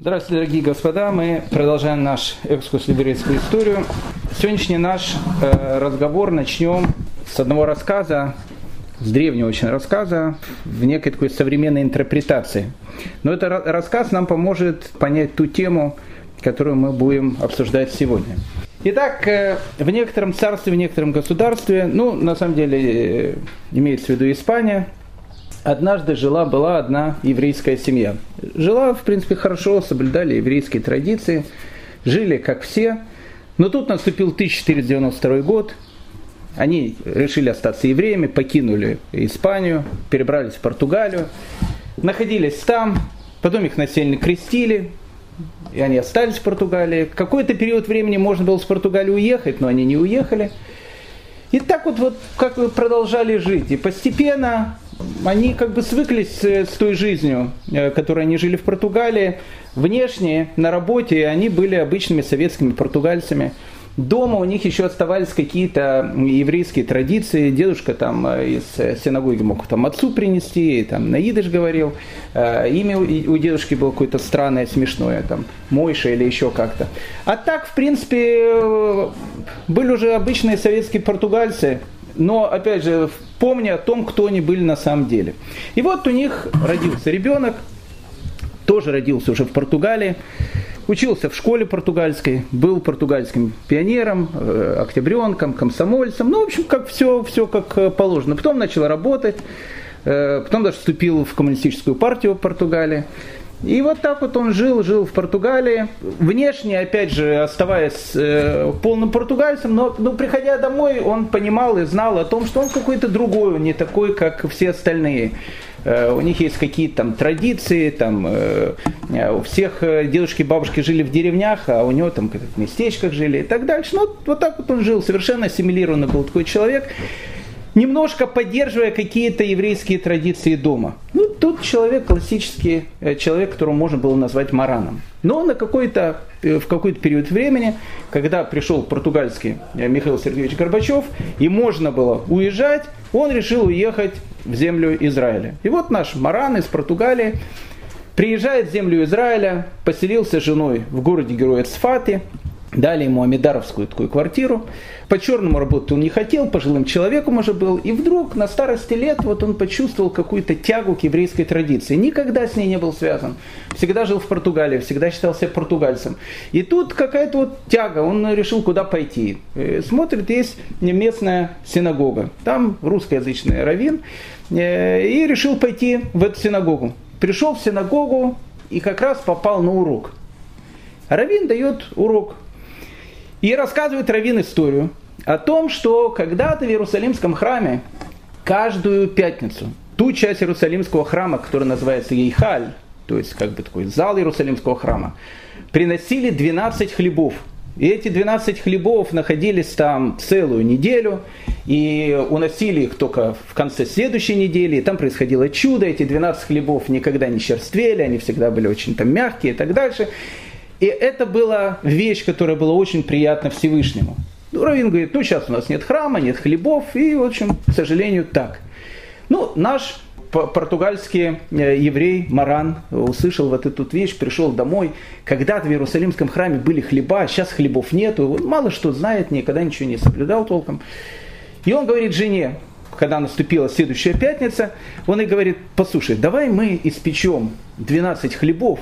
Здравствуйте, дорогие господа. Мы продолжаем наш экскурс в еврейскую историю. Сегодняшний наш э, разговор начнем с одного рассказа, с древнего очень рассказа, в некой такой современной интерпретации. Но этот рассказ нам поможет понять ту тему, которую мы будем обсуждать сегодня. Итак, э, в некотором царстве, в некотором государстве, ну, на самом деле, э, имеется в виду Испания, однажды жила-была одна еврейская семья. Жила, в принципе, хорошо, соблюдали еврейские традиции, жили как все. Но тут наступил 1492 год, они решили остаться евреями, покинули Испанию, перебрались в Португалию, находились там, потом их насильно крестили, и они остались в Португалии. Какой-то период времени можно было с Португалии уехать, но они не уехали. И так вот, вот как вы продолжали жить. И постепенно они как бы свыклись с той жизнью, э, которой они жили в Португалии. Внешне, на работе, они были обычными советскими португальцами. Дома у них еще оставались какие-то еврейские традиции. Дедушка там э, из э, синагоги мог там отцу принести, там на идыш говорил. Имя у дедушки было какое-то странное, смешное, там Мойша или еще как-то. А так, в принципе, были уже обычные советские португальцы, но, опять же, помня о том, кто они были на самом деле. И вот у них родился ребенок, тоже родился уже в Португалии, учился в школе португальской, был португальским пионером, э, октябренком, комсомольцем, ну, в общем, как все, все как э, положено. Потом начал работать, э, потом даже вступил в коммунистическую партию Португалии. И вот так вот он жил, жил в Португалии, внешне, опять же, оставаясь э, полным португальцем, но, но приходя домой, он понимал и знал о том, что он какой-то другой, не такой, как все остальные. Э, у них есть какие-то там традиции, там э, э у всех э, дедушки и бабушки жили в деревнях, а у него там в местечках жили и так дальше. Ну, вот так вот он жил, совершенно ассимилированный был такой человек немножко поддерживая какие-то еврейские традиции дома. Ну, тут человек классический, э, человек, которого можно было назвать мараном. Но на какой-то, э, в какой-то период времени, когда пришел португальский э, Михаил Сергеевич Горбачев, и можно было уезжать, он решил уехать в землю Израиля. И вот наш маран из Португалии приезжает в землю Израиля, поселился с женой в городе Героя Цфати, Дали ему амидаровскую такую квартиру. По черному работать он не хотел, пожилым человеком уже был. И вдруг на старости лет вот он почувствовал какую-то тягу к еврейской традиции. Никогда с ней не был связан. Всегда жил в Португалии, всегда считал себя португальцем. И тут какая-то вот тяга, он решил куда пойти. Смотрит, есть местная синагога. Там русскоязычный раввин. Э, и решил пойти в эту синагогу. Пришел в синагогу и как раз попал на урок. Равин дает урок и рассказывает Равин историю о том, что когда-то в Иерусалимском храме каждую пятницу ту часть Иерусалимского храма, которая называется Ейхаль, то есть как бы такой зал Иерусалимского храма, приносили 12 хлебов. И эти 12 хлебов находились там целую неделю, и уносили их только в конце следующей недели, и там происходило чудо, эти 12 хлебов никогда не черствели, они всегда были очень там мягкие и так дальше. И это была вещь, которая была очень приятна Всевышнему. Ну, Равин говорит, ну сейчас у нас нет храма, нет хлебов, и, в общем, к сожалению, так. Ну, наш португальский э, еврей Маран услышал вот эту вещь, пришел домой. Когда-то в Иерусалимском храме были хлеба, сейчас хлебов нету. Мало что знает, никогда ничего не соблюдал толком. И он говорит жене, когда наступила следующая пятница, он и говорит, послушай, давай мы испечем 12 хлебов,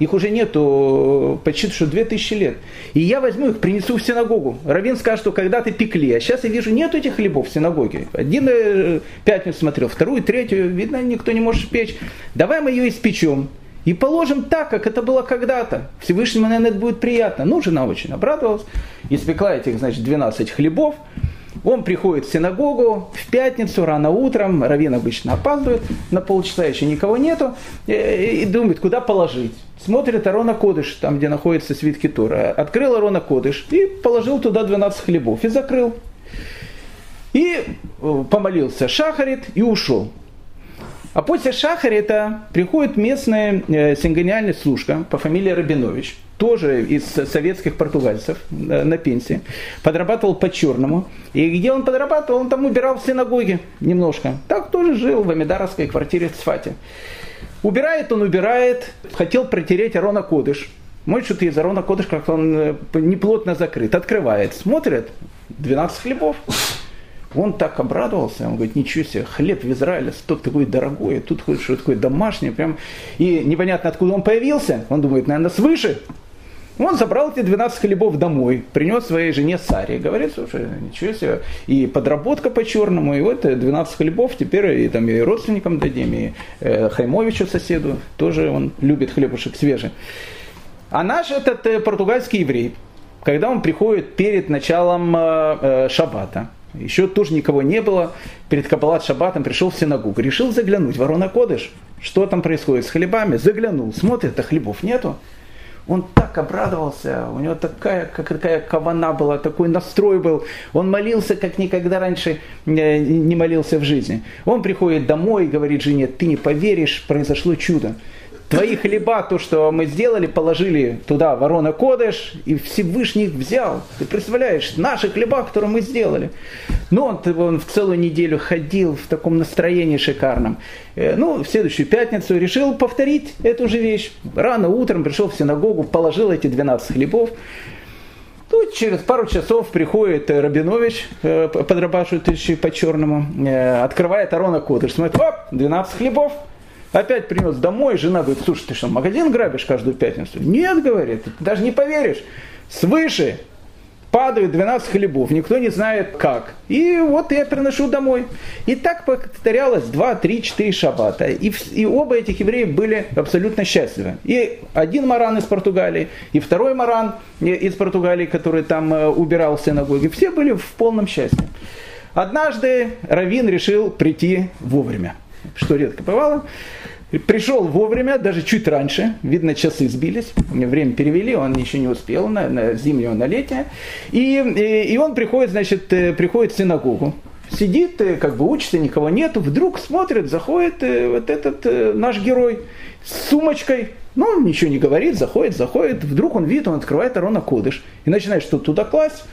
их уже нету почти что 2000 лет. И я возьму их, принесу в синагогу. Равин скажет, что когда-то пекли, а сейчас я вижу, нет этих хлебов в синагоге. Один э, пятницу смотрел, вторую, третью, видно, никто не может печь. Давай мы ее испечем. И положим так, как это было когда-то. Всевышнему, наверное, это будет приятно. Ну, жена очень обрадовалась. Испекла этих, значит, 12 хлебов. Он приходит в синагогу в пятницу, рано утром, Равин обычно опаздывает на полчаса, еще никого нету, и думает, куда положить. Смотрит Арона Кодыш, там, где находится свитки Тора. Открыл Арона Кодыш и положил туда 12 хлебов и закрыл. И э, помолился Шахарит и ушел. А после Шахарита приходит местная э, сингониальная служка по фамилии Рабинович – тоже из советских португальцев на пенсии, подрабатывал по-черному. И где он подрабатывал, он там убирал в синагоге немножко. Так тоже жил в Амидаровской квартире в Цфате. Убирает он, убирает, хотел протереть Арона Кодыш. Мой что-то из Арона Кодыш, как он э, неплотно закрыт. Открывает, смотрит, 12 хлебов. Он так обрадовался, он говорит, ничего себе, хлеб в Израиле, столько такой дорогой, тут что такое домашнее, прям, и непонятно откуда он появился, он думает, наверное, свыше. Он забрал эти 12 хлебов домой, принес своей жене Саре, говорит, слушай, ничего себе, и подработка по-черному, и вот 12 хлебов теперь и, там, и родственникам дадим, и э, Хаймовичу соседу, тоже он любит хлебушек свежий. А наш этот э, португальский еврей, когда он приходит перед началом э, э, шаббата, еще тоже никого не было. Перед Каббалат Шаббатом пришел в синагогу. Решил заглянуть. Ворона Кодыш. Что там происходит с хлебами? Заглянул. Смотрит, а хлебов нету. Он так обрадовался, у него такая, как, такая кавана была, такой настрой был. Он молился, как никогда раньше э, не молился в жизни. Он приходит домой и говорит жене, ты не поверишь, произошло чудо твои хлеба, то, что мы сделали, положили туда ворона Кодыш, и Всевышний их взял. Ты представляешь, наши хлеба, которые мы сделали. Ну, он, он в целую неделю ходил в таком настроении шикарном. Э, ну, в следующую пятницу решил повторить эту же вещь. Рано утром пришел в синагогу, положил эти 12 хлебов. Тут через пару часов приходит Рабинович, э, подрабатывающий по черному, э, открывает Арона Кодыш, смотрит, оп, 12 хлебов, Опять принес домой, жена говорит, слушай, ты что, магазин грабишь каждую пятницу? Нет, говорит, ты даже не поверишь. Свыше падают 12 хлебов, никто не знает как. И вот я приношу домой. И так повторялось 2, 3, 4 шаббата. И, и оба этих еврея были абсолютно счастливы. И один маран из Португалии, и второй маран из Португалии, который там э, убирал в синагоге. Все были в полном счастье. Однажды Равин решил прийти вовремя, что редко бывало. Пришел вовремя, даже чуть раньше, видно, часы сбились, время перевели, он еще не успел на, на зимнее, на летнее. И, и, и он приходит, значит, э, приходит в синагогу, сидит, э, как бы учится, никого нету, вдруг смотрит, заходит э, вот этот наш герой с сумочкой, ну, он ничего не говорит, заходит, заходит, вдруг он видит, он открывает Арона Кодыш. И начинает что-то туда класть.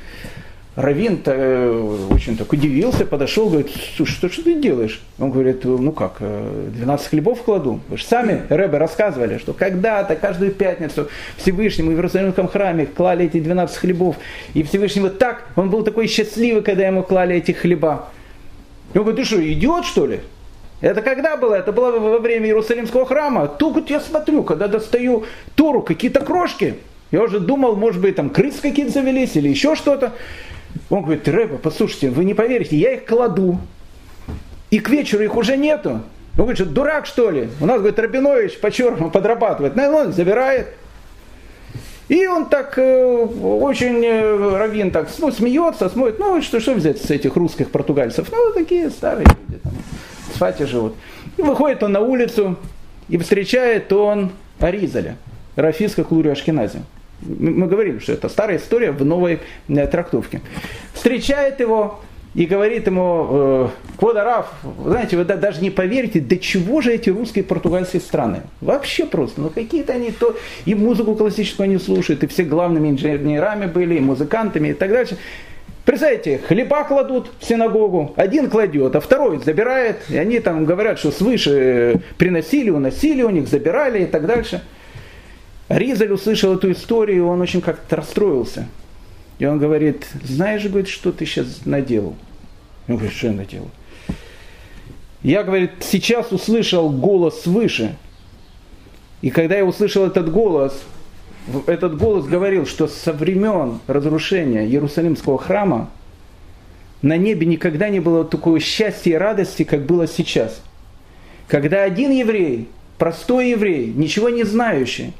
Равин э, очень так удивился, подошел, говорит, слушай, что, что ты делаешь? Он говорит, ну как, 12 э, хлебов кладу. Вы же сами, Рэбе, рассказывали, что когда-то, каждую пятницу Всевышнему в Иерусалимском храме клали эти 12 хлебов. И Всевышний вот так, он был такой счастливый, когда ему клали эти хлеба. И он говорит, ты что, идиот что ли? Это когда было? Это было во время Иерусалимского храма. Тут вот я смотрю, когда достаю Тору, какие-то крошки. Я уже думал, может быть, там крыс какие-то завелись или еще что-то. Он говорит, Рэба, послушайте, вы не поверите, я их кладу, и к вечеру их уже нету. Он говорит, что дурак что ли? У нас, говорит, Рабинович по-черному подрабатывает. Ну, он забирает. И он так э, очень, э, Равин так ну, смеется, смотрит, ну что, что взять с этих русских португальцев? Ну, такие старые люди, там, в живут. И выходит он на улицу, и встречает он Аризаля, Рафиска Клури Ашкенази. Мы говорили, что это старая история в новой э, трактовке. Встречает его и говорит ему, э, Квадараф, знаете, вы даже не поверите, до чего же эти русские и португальские страны. Вообще просто, ну какие-то они то, и музыку классическую они слушают, и все главными инженерами были, и музыкантами и так дальше. Представляете, хлеба кладут в синагогу, один кладет, а второй забирает, и они там говорят, что свыше приносили, уносили у них, забирали и так дальше. Ризаль услышал эту историю, и он очень как-то расстроился. И он говорит, знаешь, говорит, что ты сейчас наделал? Он говорит, что я наделал? Я, говорит, сейчас услышал голос свыше. И когда я услышал этот голос, этот голос говорил, что со времен разрушения Иерусалимского храма на небе никогда не было такого счастья и радости, как было сейчас. Когда один еврей, простой еврей, ничего не знающий,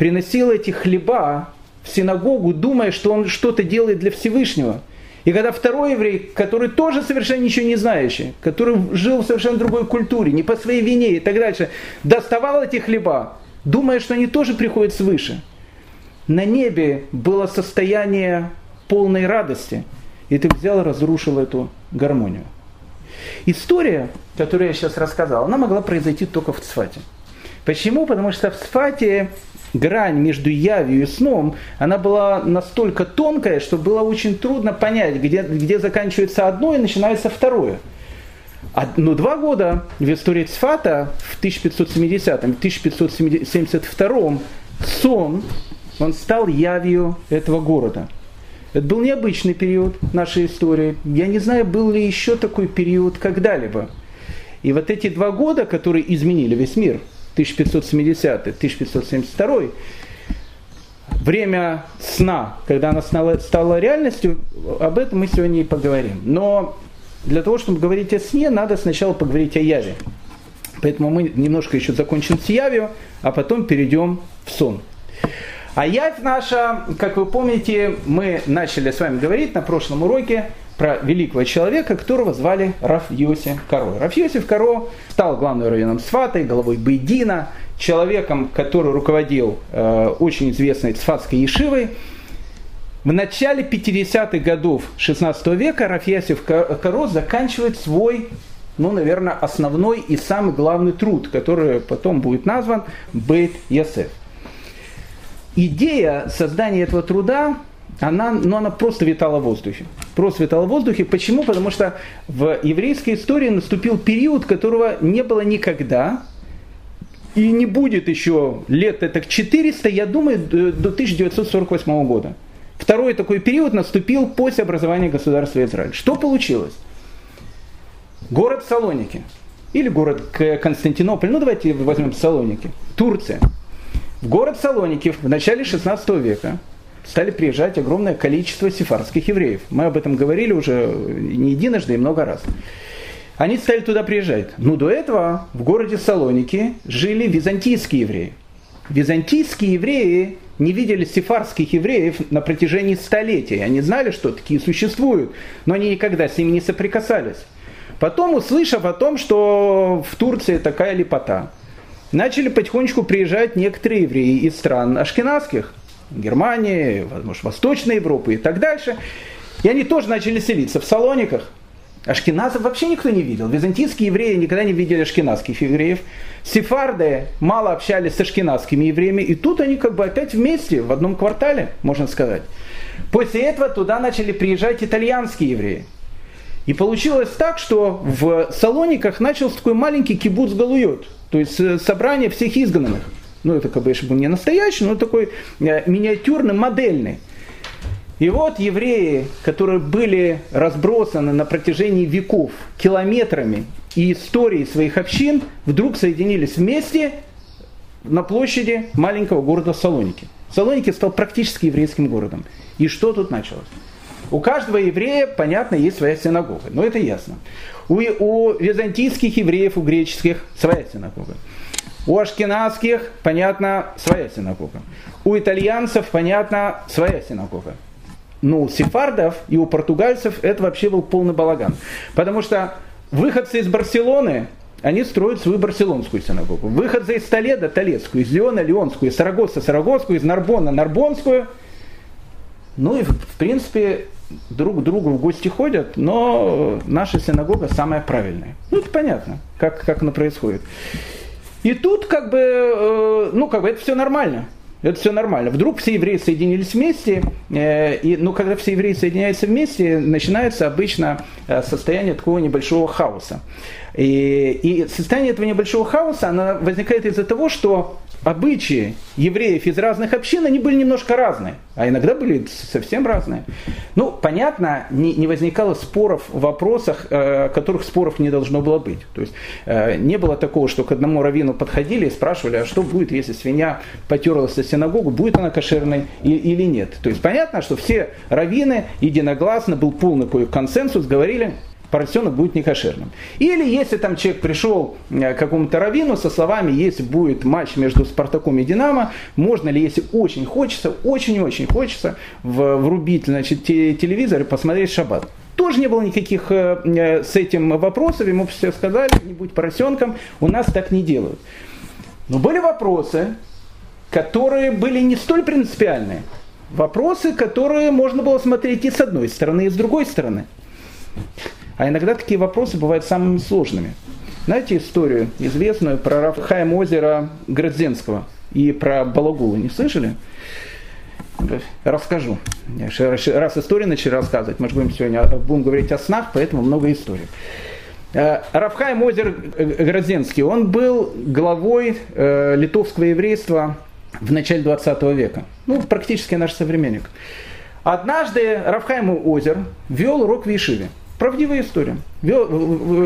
приносил эти хлеба в синагогу, думая, что он что-то делает для Всевышнего. И когда второй еврей, который тоже совершенно ничего не знающий, который жил в совершенно другой культуре, не по своей вине и так дальше, доставал эти хлеба, думая, что они тоже приходят свыше. На небе было состояние полной радости, и ты взял и разрушил эту гармонию. История, которую я сейчас рассказал, она могла произойти только в Цфате. Почему? Потому что в Цфате грань между явью и сном, она была настолько тонкая, что было очень трудно понять, где, где заканчивается одно и начинается второе. Но два года в истории Цфата в 1570 1572 сон, он стал явью этого города. Это был необычный период нашей истории. Я не знаю, был ли еще такой период когда-либо. И вот эти два года, которые изменили весь мир, 1570-1572, время сна, когда она стала, реальностью, об этом мы сегодня и поговорим. Но для того, чтобы говорить о сне, надо сначала поговорить о яве. Поэтому мы немножко еще закончим с явью, а потом перейдем в сон. А явь наша, как вы помните, мы начали с вами говорить на прошлом уроке про великого человека, которого звали Раф Йоси Каро. Раф Йосиф Каро стал главным районом Сватой, головой Бейдина, человеком, который руководил э, очень известной Цфатской Ешивой. В начале 50-х годов 16 века Рафьясев Каро заканчивает свой, ну, наверное, основной и самый главный труд, который потом будет назван Бейт Ясеф. Идея создания этого труда, она, ну, она просто витала в воздухе. Просто витала в воздухе. Почему? Потому что в еврейской истории наступил период, которого не было никогда, и не будет еще лет это 400, я думаю, до 1948 года. Второй такой период наступил после образования государства Израиль. Что получилось? Город Салоники или город Константинополь, ну давайте возьмем Салоники, Турция. В город Салоники в начале 16 века стали приезжать огромное количество сефардских евреев. Мы об этом говорили уже не единожды и много раз. Они стали туда приезжать. Но до этого в городе Салоники жили византийские евреи. Византийские евреи не видели сефарских евреев на протяжении столетий. Они знали, что такие существуют, но они никогда с ними не соприкасались. Потом, услышав о том, что в Турции такая лепота, начали потихонечку приезжать некоторые евреи из стран ашкенадских, Германии, возможно, Восточной Европы и так дальше. И они тоже начали селиться в Салониках. Ашкеназов вообще никто не видел. Византийские евреи никогда не видели ашкеназских евреев. Сефарды мало общались с ашкеназскими евреями. И тут они как бы опять вместе, в одном квартале, можно сказать. После этого туда начали приезжать итальянские евреи. И получилось так, что в Салониках начался такой маленький кибуц Галуйот. То есть э, собрание всех изгнанных. Ну, это как бы был не настоящий, но такой э, миниатюрный, модельный. И вот евреи, которые были разбросаны на протяжении веков километрами и истории своих общин, вдруг соединились вместе на площади маленького города Салоники. Салоники стал практически еврейским городом. И что тут началось? У каждого еврея, понятно, есть своя синагога. Но это ясно. У, у византийских евреев, у греческих своя синагога. У ашкенадских, понятно, своя синагога. У итальянцев, понятно, своя синагога. Ну, у сефардов и у португальцев это вообще был полный балаган. Потому что выходцы из Барселоны, они строят свою барселонскую синагогу. Выходцы из Толеда – Толедскую, из Леона – Леонскую, из Сарагоса – Сарагосскую, из Нарбона – Нарбонскую. Ну и, в принципе, друг к другу в гости ходят, но наша синагога самая правильная. Ну, это понятно, как, как оно происходит. И тут как бы, э, ну, как бы это все нормально. Это все нормально. Вдруг все евреи соединились вместе, э, и, ну, когда все евреи соединяются вместе, начинается обычно э, состояние такого небольшого хаоса. И, и состояние этого небольшого хаоса, оно возникает из-за того, что обычаи евреев из разных общин, они были немножко разные, а иногда были совсем разные. Ну, понятно, не, не возникало споров в вопросах, э, которых споров не должно было быть. То есть э, не было такого, что к одному раввину подходили и спрашивали, а что будет, если свинья потерлась на синагогу, будет она кошерной или нет. То есть понятно, что все раввины единогласно, был полный консенсус, говорили, поросенок будет некошерным. Или если там человек пришел э, к какому-то раввину со словами, если будет матч между Спартаком и Динамо, можно ли, если очень хочется, очень-очень хочется, врубить значит, телевизор и посмотреть шаббат. Тоже не было никаких э, э, с этим вопросов, ему все сказали, не будь поросенком, у нас так не делают. Но были вопросы, которые были не столь принципиальные. Вопросы, которые можно было смотреть и с одной стороны, и с другой стороны. А иногда такие вопросы бывают самыми сложными. Знаете историю известную про Рафхайм озера Градзенского и про Балагулу? Не слышали? Расскажу. Раз историю начали рассказывать, мы же будем сегодня будем говорить о снах, поэтому много историй. Э, Рафхайм Озер Грозенский, он был главой э, литовского еврейства в начале 20 века. Ну, практически наш современник. Однажды Рафхайм Озер вел урок в Ешиве. Правдивая история. Вел,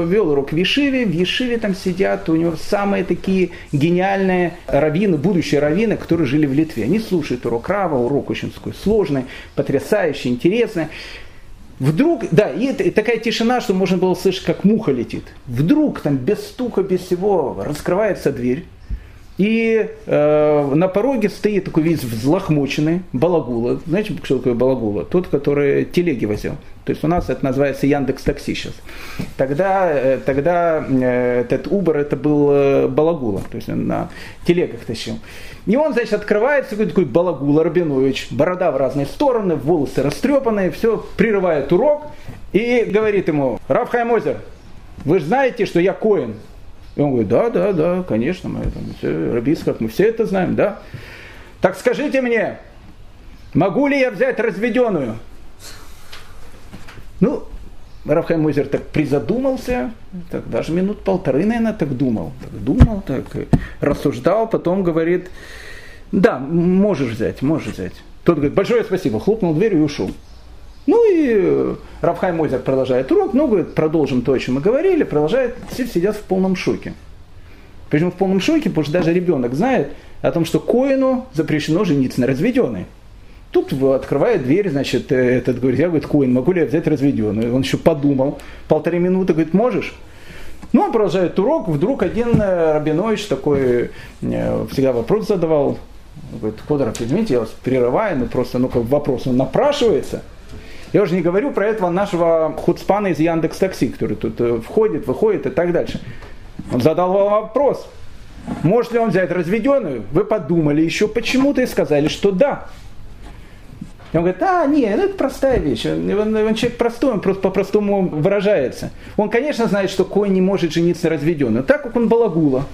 вел урок в Ешиве, в Ешиве там сидят, у него самые такие гениальные раввины, будущие раввины, которые жили в Литве. Они слушают урок Рава, урок очень такой сложный, потрясающий, интересный. Вдруг, да, и, такая тишина, что можно было слышать, как муха летит. Вдруг там без стука, без всего раскрывается дверь. И э, на пороге стоит такой весь взлохмоченный балагула. Знаете, что такое балагула? Тот, который телеги возил. То есть у нас это называется Яндекс Такси сейчас. Тогда, э, тогда э, этот Uber это был э, балагула. То есть он на телегах тащил. И он, значит, открывается, такой, такой балагула Рабинович, борода в разные стороны, волосы растрепанные, все, прерывает урок и говорит ему, Раф Хаймозер, вы же знаете, что я коин. И он говорит, да, да, да, конечно, мы это, все, как мы все это знаем, да. Так скажите мне, могу ли я взять разведенную? Ну, Рафхайм Мозер так призадумался, так даже минут полторы, наверное, так думал. Так думал, так рассуждал, потом говорит, да, можешь взять, можешь взять. Тот говорит, большое спасибо, хлопнул дверью и ушел. Ну и э, Рафхай Мойзер продолжает урок, ну, говорит, продолжим то, о чем мы говорили, продолжает, все сидят в полном шоке. Почему в полном шоке? Потому что даже ребенок знает о том, что Коину запрещено жениться на разведенной. Тут открывает дверь, значит, э, этот говорит, я, говорит, Коин, могу ли я взять разведенную? Он еще подумал, полторы минуты, говорит, можешь? Ну, он продолжает урок, вдруг один э, Рабинович такой всегда вопрос задавал, говорит, Ходоров, извините, я вас прерываю, но просто, ну, как вопрос, он напрашивается – я уже не говорю про этого нашего худспана из Яндекс Такси, который тут э, входит, выходит и так дальше. Он задал вам вопрос, может ли он взять разведенную? Вы подумали еще почему-то и сказали, что да. И он говорит, а, нет, ну, это простая вещь. Он, он, он человек простой, он просто по-простому выражается. Он, конечно, знает, что конь не может жениться разведенную. Так как он балагула.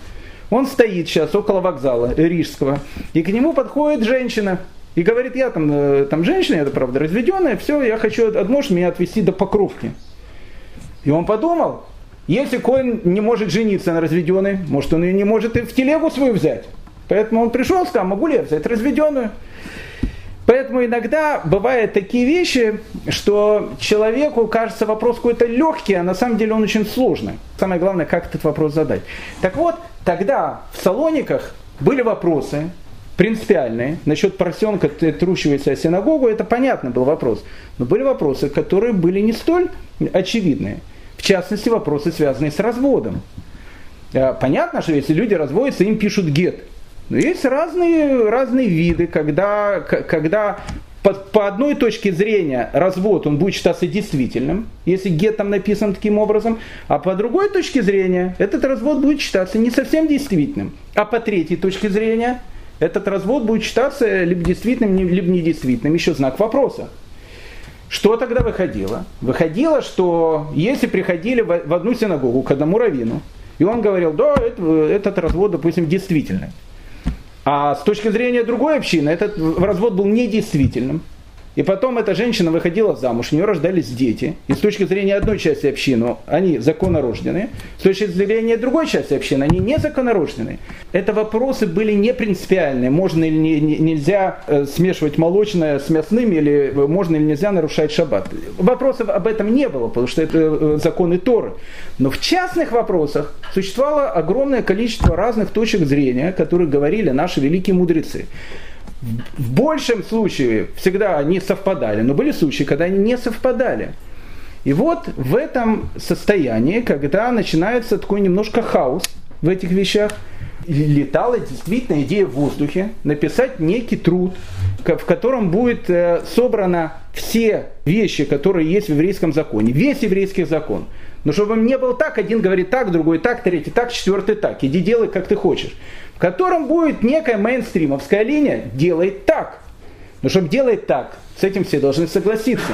Он стоит сейчас около вокзала Рижского, и к нему подходит женщина, и говорит, я там, э, там женщина, это правда разведенная, все, я хочу, можешь меня отвезти до Покровки. И он подумал, если Коин не может жениться на разведенной, может он ее не может и в телегу свою взять. Поэтому он пришел, сказал, могу ли я взять разведенную? Поэтому иногда бывают такие вещи, что человеку кажется вопрос какой-то легкий, а на самом деле он очень сложный. Самое главное, как этот вопрос задать. Так вот, тогда в Салониках были вопросы, принципиальные. Насчет поросенка трущегося синагогу, это понятный был вопрос. Но были вопросы, которые были не столь очевидные. В частности, вопросы, связанные с разводом. А, понятно, что если люди разводятся, им пишут гет. Но есть разные, разные виды, когда, когда по, по одной точке зрения развод он будет считаться действительным, если гет там написан таким образом, а по другой точке зрения этот развод будет считаться не совсем действительным. А по третьей точке зрения этот развод будет считаться либо действительным, либо недействительным. Еще знак вопроса. Что тогда выходило? Выходило, что если приходили в одну синагогу к одному раввину, и он говорил, да, этот развод, допустим, действительный. А с точки зрения другой общины, этот развод был недействительным. И потом эта женщина выходила замуж, у нее рождались дети. И с точки зрения одной части общины они законорожденные, с точки зрения другой части общины они незаконорожденные. Это вопросы были не принципиальные. Можно или не, не, нельзя э, смешивать молочное с мясным, или можно или нельзя нарушать шаббат. Вопросов об этом не было, потому что это э, законы Торы. Но в частных вопросах существовало огромное количество разных точек зрения, которые говорили наши великие мудрецы. В большем случае всегда они совпадали, но были случаи, когда они не совпадали. И вот в этом состоянии, когда начинается такой немножко хаос в этих вещах, летала действительно идея в воздухе написать некий труд, в котором будет э, собрано все вещи, которые есть в еврейском законе, весь еврейский закон. Но чтобы не было так, один говорит так, другой так, третий так, четвертый так. Иди делай, как ты хочешь котором будет некая мейнстримовская линия, делает так. Но чтобы делать так, с этим все должны согласиться.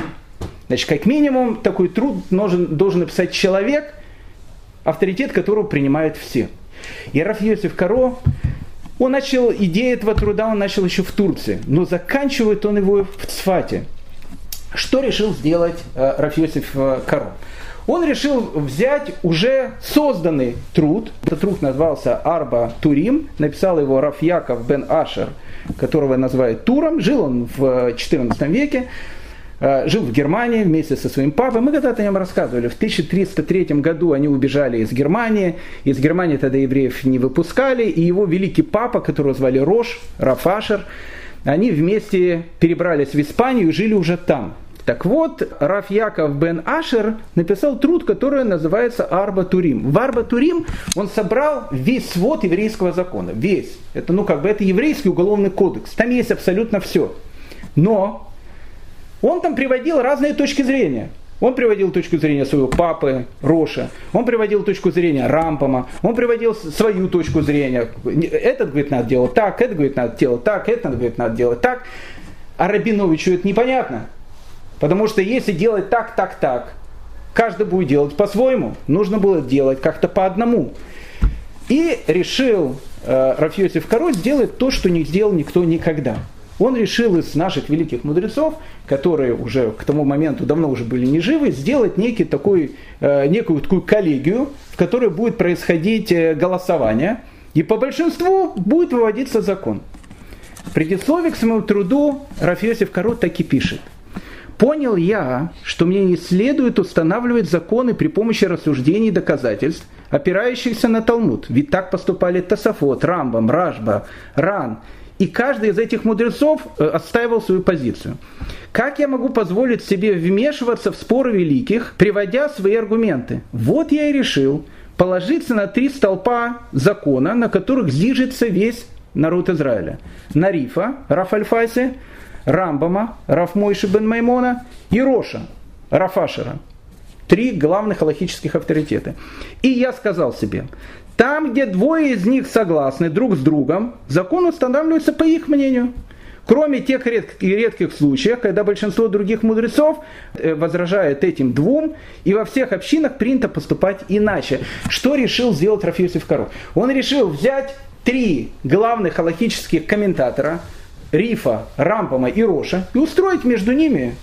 Значит, как минимум, такой труд должен, должен написать человек, авторитет которого принимают все. И Раф Йосиф Каро, он начал, идею этого труда он начал еще в Турции, но заканчивает он его в Цфате. Что решил сделать э, Раф Йосиф э, Каро? Он решил взять уже созданный труд. Этот труд назывался Арба Турим, написал его Раф Яков бен Ашер, которого называют Туром. Жил он в XIV веке, э, жил в Германии вместе со своим папой. Мы когда-то о нем рассказывали. В 1303 году они убежали из Германии. Из Германии тогда евреев не выпускали. И его великий папа, которого звали Рош, Рафашер, они вместе перебрались в Испанию и жили уже там. Так вот, Раф Яков бен Ашер написал труд, который называется Арба Турим. В Арба Турим он собрал весь свод еврейского закона. Весь. Это, ну, как бы, это еврейский уголовный кодекс. Там есть абсолютно все. Но он там приводил разные точки зрения. Он приводил точку зрения своего папы Роша, он приводил точку зрения Рампама, он приводил свою точку зрения. Этот говорит, надо делать так, этот говорит, надо делать так, этот говорит, надо делать так. А Рабиновичу это непонятно. Потому что если делать так, так, так, каждый будет делать по-своему. Нужно было делать как-то по одному. И решил э, Рафьосиф Король сделать то, что не сделал никто никогда. Он решил из наших великих мудрецов, которые уже к тому моменту давно уже были не живы, сделать некий такой, э, некую такую коллегию, в которой будет происходить э, голосование, и по большинству будет выводиться закон. В предисловии к своему труду Рафиосиф Корот так и пишет – Понял я, что мне не следует устанавливать законы при помощи рассуждений и доказательств, опирающихся на Талмуд. Ведь так поступали Тасафот, Рамбам, Ражба, Ран. И каждый из этих мудрецов э, отстаивал свою позицию. Как я могу позволить себе вмешиваться в споры великих, приводя свои аргументы? Вот я и решил положиться на три столпа закона, на которых зижется весь народ Израиля. На Рифа, Рафальфасе, Рамбама, Рафмойши бен Маймона и Роша, Рафашера. Три главных аллахических авторитета. И я сказал себе, там, где двое из них согласны друг с другом, закон устанавливается по их мнению. Кроме тех редких, случаев, когда большинство других мудрецов э, возражает этим двум, и во всех общинах принято поступать иначе. Что решил сделать Рафиосиф Кару? Он решил взять три главных аллахических комментатора – Рифа, Рампама и Роша и устроить между ними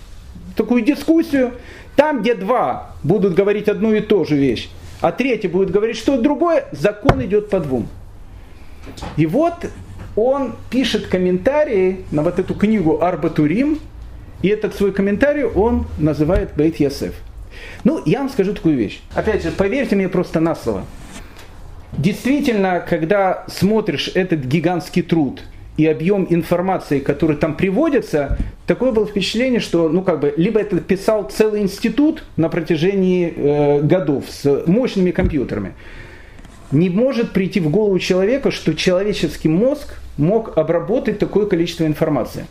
такую дискуссию. Там, где два будут говорить одну и ту же вещь, а третий будет говорить что-то другое, закон идет по двум. И вот он пишет комментарии на вот эту книгу Арбатурим, и этот свой комментарий он называет Бейт Ясеф. Ну, я вам скажу такую вещь. Опять же, поверьте мне просто на слово. Действительно, когда смотришь этот гигантский труд – и объем информации, который там приводится, такое было впечатление, что, ну, как бы, либо это писал целый институт на протяжении э, годов с мощными компьютерами. Не может прийти в голову человека, что человеческий мозг мог обработать такое количество информации.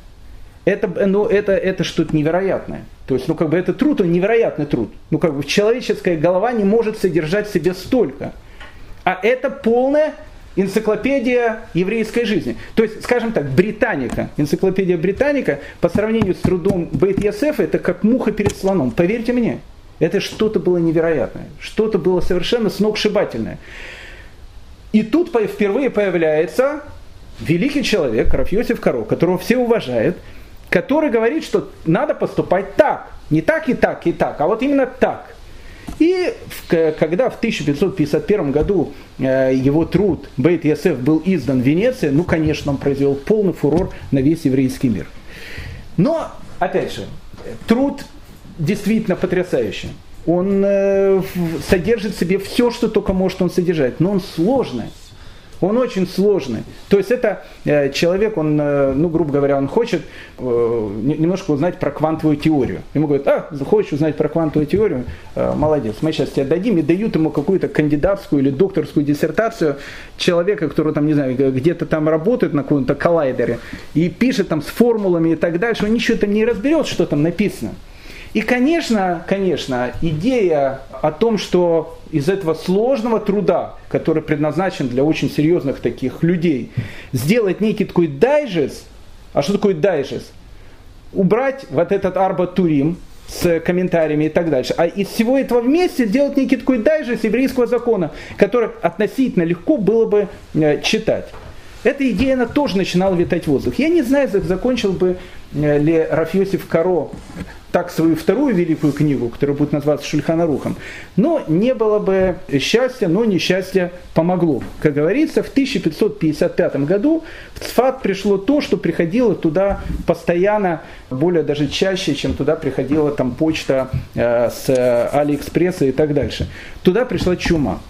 Это, ну, это, это что-то невероятное. То есть, ну, как бы, это труд, он невероятный труд. Ну, как бы, человеческая голова не может содержать в себе столько. А это полная энциклопедия еврейской жизни. То есть, скажем так, Британика, энциклопедия Британика по сравнению с трудом Бейт Ясефа, это как муха перед слоном. Поверьте мне, это что-то было невероятное, что-то было совершенно сногсшибательное. И тут впервые появляется великий человек, Рафьосиф Каро, которого все уважают, который говорит, что надо поступать так. Не так и так и так, а вот именно так. И когда в 1551 году э, его труд Бейт Ясеф был издан в Венеции, ну, конечно, он произвел полный фурор на весь еврейский мир. Но, опять же, труд действительно потрясающий. Он э, содержит в себе все, что только может он содержать, но он сложный он очень сложный. То есть это э, человек, он, э, ну, грубо говоря, он хочет э, немножко узнать про квантовую теорию. Ему говорят, а, хочешь узнать про квантовую теорию? Молодец, мы сейчас тебе дадим. И дают ему какую-то кандидатскую или докторскую диссертацию человека, который там, не знаю, где-то там работает на каком-то коллайдере и пишет там с формулами и так дальше. Он ничего там не разберет, что там написано. И, конечно, конечно, идея о том, что из этого сложного труда, который предназначен для очень серьезных таких людей, сделать некий такой дайджест, а что такое дайджест? Убрать вот этот Арба Турим с комментариями и так дальше, а из всего этого вместе сделать некий такой дайджест еврейского закона, который относительно легко было бы э, читать. Эта идея, она тоже начинала витать в воздух. Я не знаю, закончил бы э, ли Рафьосиф Каро так свою вторую великую книгу, которая будет называться Шульханарухом. Но не было бы счастья, но несчастье помогло. Как говорится, в 1555 году в Цфат пришло то, что приходило туда постоянно, более даже чаще, чем туда приходила там почта э, с Алиэкспресса и так дальше. Туда пришла чума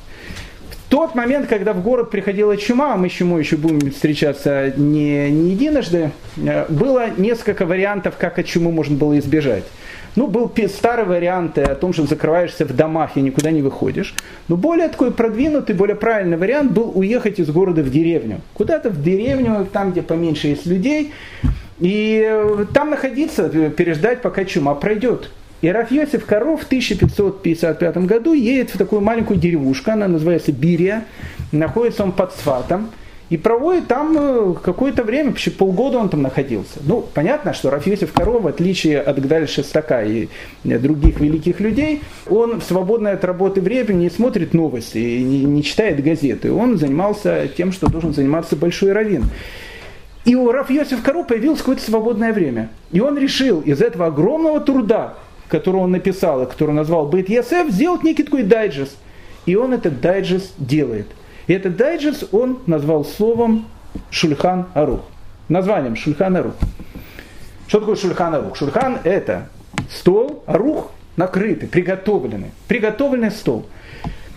тот момент, когда в город приходила чума, а мы с чумой еще будем встречаться не, не единожды, э, было несколько вариантов, как от чумы можно было избежать. Ну, был старый вариант о том, что закрываешься в домах и никуда не выходишь. Но более такой продвинутый, более правильный вариант был уехать из города в деревню. Куда-то в деревню, там, где поменьше есть людей, и э, там находиться, э, переждать, пока чума пройдет. И Рафьосиф Коров в 1555 году едет в такую маленькую деревушку, она называется Бирия, находится он под Сфатом, и проводит там э, какое-то время, почти полгода он там находился. Ну, понятно, что Рафьосиф Коров, в отличие от Гдаль Шестака и э, других великих людей, он в свободное от работы время не смотрит новости, не, читает газеты. Он занимался тем, что должен заниматься большой раввин. И у Раф Йосиф Кару появилось какое-то свободное время. И он решил из этого огромного труда, которую он написал, и которую назвал Бейт Ясеф, сделать некий такой дайджест. И он этот дайджест делает. И этот дайджест он назвал словом Шульхан Арух. Названием Шульхан Арух. Что такое Шульхан Арух? Шульхан это стол, Арух накрытый, приготовленный. Приготовленный стол.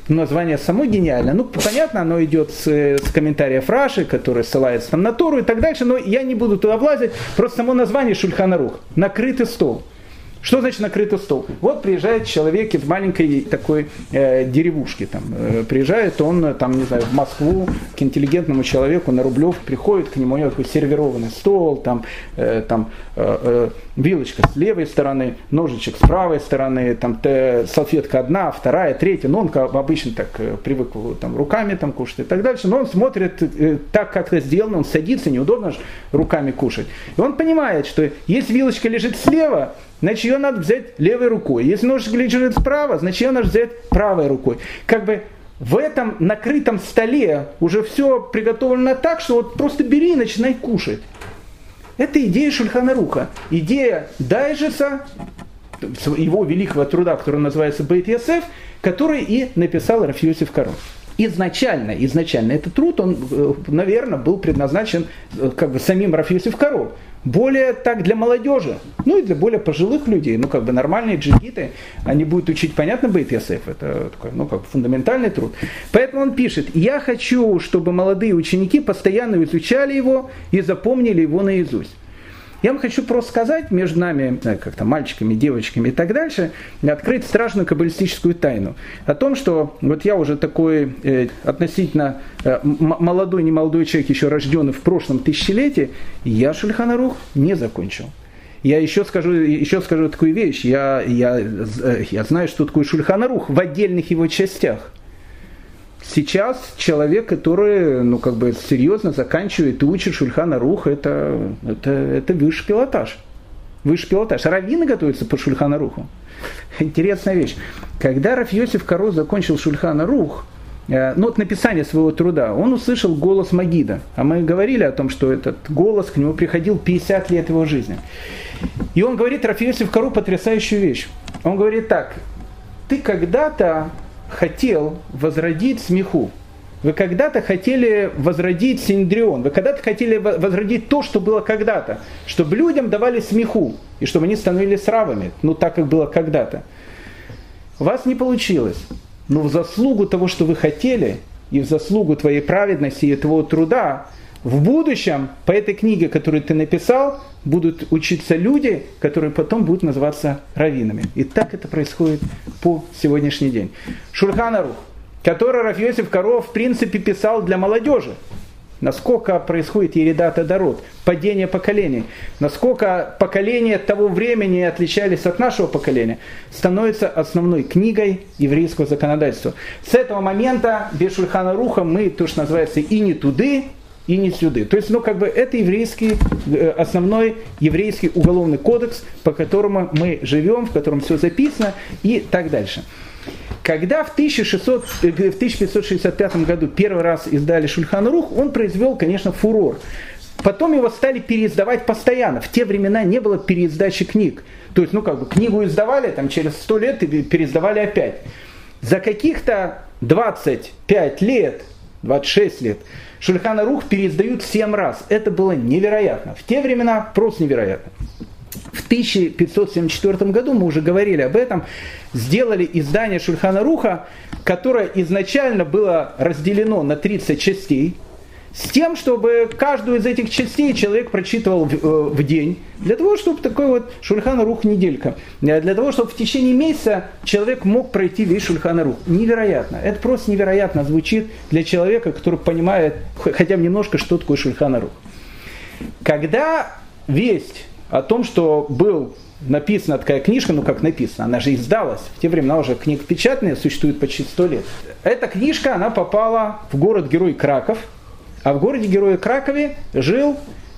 Название само гениально. Ну, понятно, оно идет с, с комментария Фраши, который ссылается там на Тору и так дальше, но я не буду туда влазить. Просто само название Шульхан Арух. Накрытый стол. Что значит накрытый стол? Вот приезжает человек из маленькой такой э, деревушки. Там, э, приезжает он, там, не знаю, в Москву к интеллигентному человеку на Рублев, приходит к нему, у него такой сервированный стол, там, э, там э, э, вилочка с левой стороны, ножичек с правой стороны, там те, салфетка одна, вторая, третья. Ну, он обычно так э, привык там, руками там, кушать и так дальше. Но он смотрит э, так, как это сделано, он садится, неудобно же руками кушать. И он понимает, что если вилочка лежит слева, значит ее надо взять левой рукой. Если ножик лежит справа, значит ее надо взять правой рукой. Как бы в этом накрытом столе уже все приготовлено так, что вот просто бери и начинай кушать. Это идея Шульхана Руха. Идея Дайжеса, его великого труда, который называется Бейт который и написал Рафиосиф Корон. Изначально, изначально этот труд, он, э, наверное, был предназначен э, как бы самим Рафиосиф Коров более так для молодежи, ну и для более пожилых людей, ну как бы нормальные джигиты, они будут учить, понятно, Бейт Ясеф, это такой, ну как бы фундаментальный труд. Поэтому он пишет, я хочу, чтобы молодые ученики постоянно изучали его и запомнили его наизусть. Я вам хочу просто сказать между нами, э, как-то мальчиками, девочками и так дальше, открыть страшную каббалистическую тайну. О том, что вот я уже такой э, относительно э, молодой, не молодой человек, еще рожденный в прошлом тысячелетии, я Шульханарух не закончил. Я еще скажу, еще скажу такую вещь. Я, я, э, я знаю, что такое Шульханарух в отдельных его частях. Сейчас человек, который, ну, как бы серьезно заканчивает и учит Шульхана Рух, это, это, это высший пилотаж. Высший пилотаж. Раввины готовятся по Шульхана Руху. Интересная вещь. Когда Рафьосиф Каро закончил Шульхана Рух, э, ну, от написания своего труда, он услышал голос Магида. А мы говорили о том, что этот голос к нему приходил 50 лет его жизни. И он говорит Рафиосиф Кару потрясающую вещь. Он говорит так, ты когда-то хотел возродить смеху. Вы когда-то хотели возродить синдрион, вы когда-то хотели возродить то, что было когда-то, чтобы людям давали смеху, и чтобы они становились равами, ну так, как было когда-то. У вас не получилось, но в заслугу того, что вы хотели, и в заслугу твоей праведности и твоего труда, в будущем по этой книге, которую ты написал, будут учиться люди, которые потом будут называться раввинами. И так это происходит по сегодняшний день. Шурханарух, который Рафьосиф Коров в принципе писал для молодежи. Насколько происходит Еридата Дород, падение поколений, насколько поколения того времени отличались от нашего поколения, становится основной книгой еврейского законодательства. С этого момента без Шульхана Руха мы, то, что называется, и не туды, и не сюды. То есть, ну, как бы это еврейский, э, основной еврейский уголовный кодекс, по которому мы живем, в котором все записано и так дальше. Когда в, 1600, э, в 1565 году первый раз издали Шульхан Рух, он произвел, конечно, фурор. Потом его стали переиздавать постоянно. В те времена не было переиздачи книг. То есть, ну как бы, книгу издавали, там через сто лет и переиздавали опять. За каких-то 25 лет, 26 лет, Шульхана Рух переиздают 7 раз. Это было невероятно. В те времена просто невероятно. В 1574 году, мы уже говорили об этом, сделали издание Шульхана Руха, которое изначально было разделено на 30 частей, с тем, чтобы каждую из этих частей человек прочитывал в, э, в день, для того, чтобы такой вот Шульхан Рух неделька, э, для того, чтобы в течение месяца человек мог пройти весь Шульхан Рух. Невероятно. Это просто невероятно звучит для человека, который понимает хотя бы немножко, что такое Шульхан Рух. Когда весть о том, что был написана такая книжка, ну как написана, она же издалась. В те времена уже книга печатная существует почти сто лет. Эта книжка, она попала в город-герой Краков – а в городе Героя Кракове жил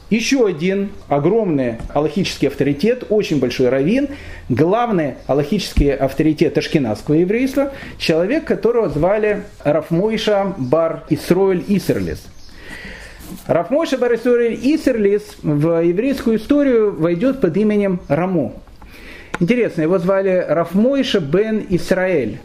еще один огромный аллахический авторитет, очень большой раввин, главный аллахический авторитет ашкенадского еврейства, человек, которого звали Рафмойша бар Исроэль Исерлис. Рафмойша бар Исроэль Исерлис в еврейскую историю войдет под именем Рамо. Интересно, его звали Рафмойша бен Исраэль.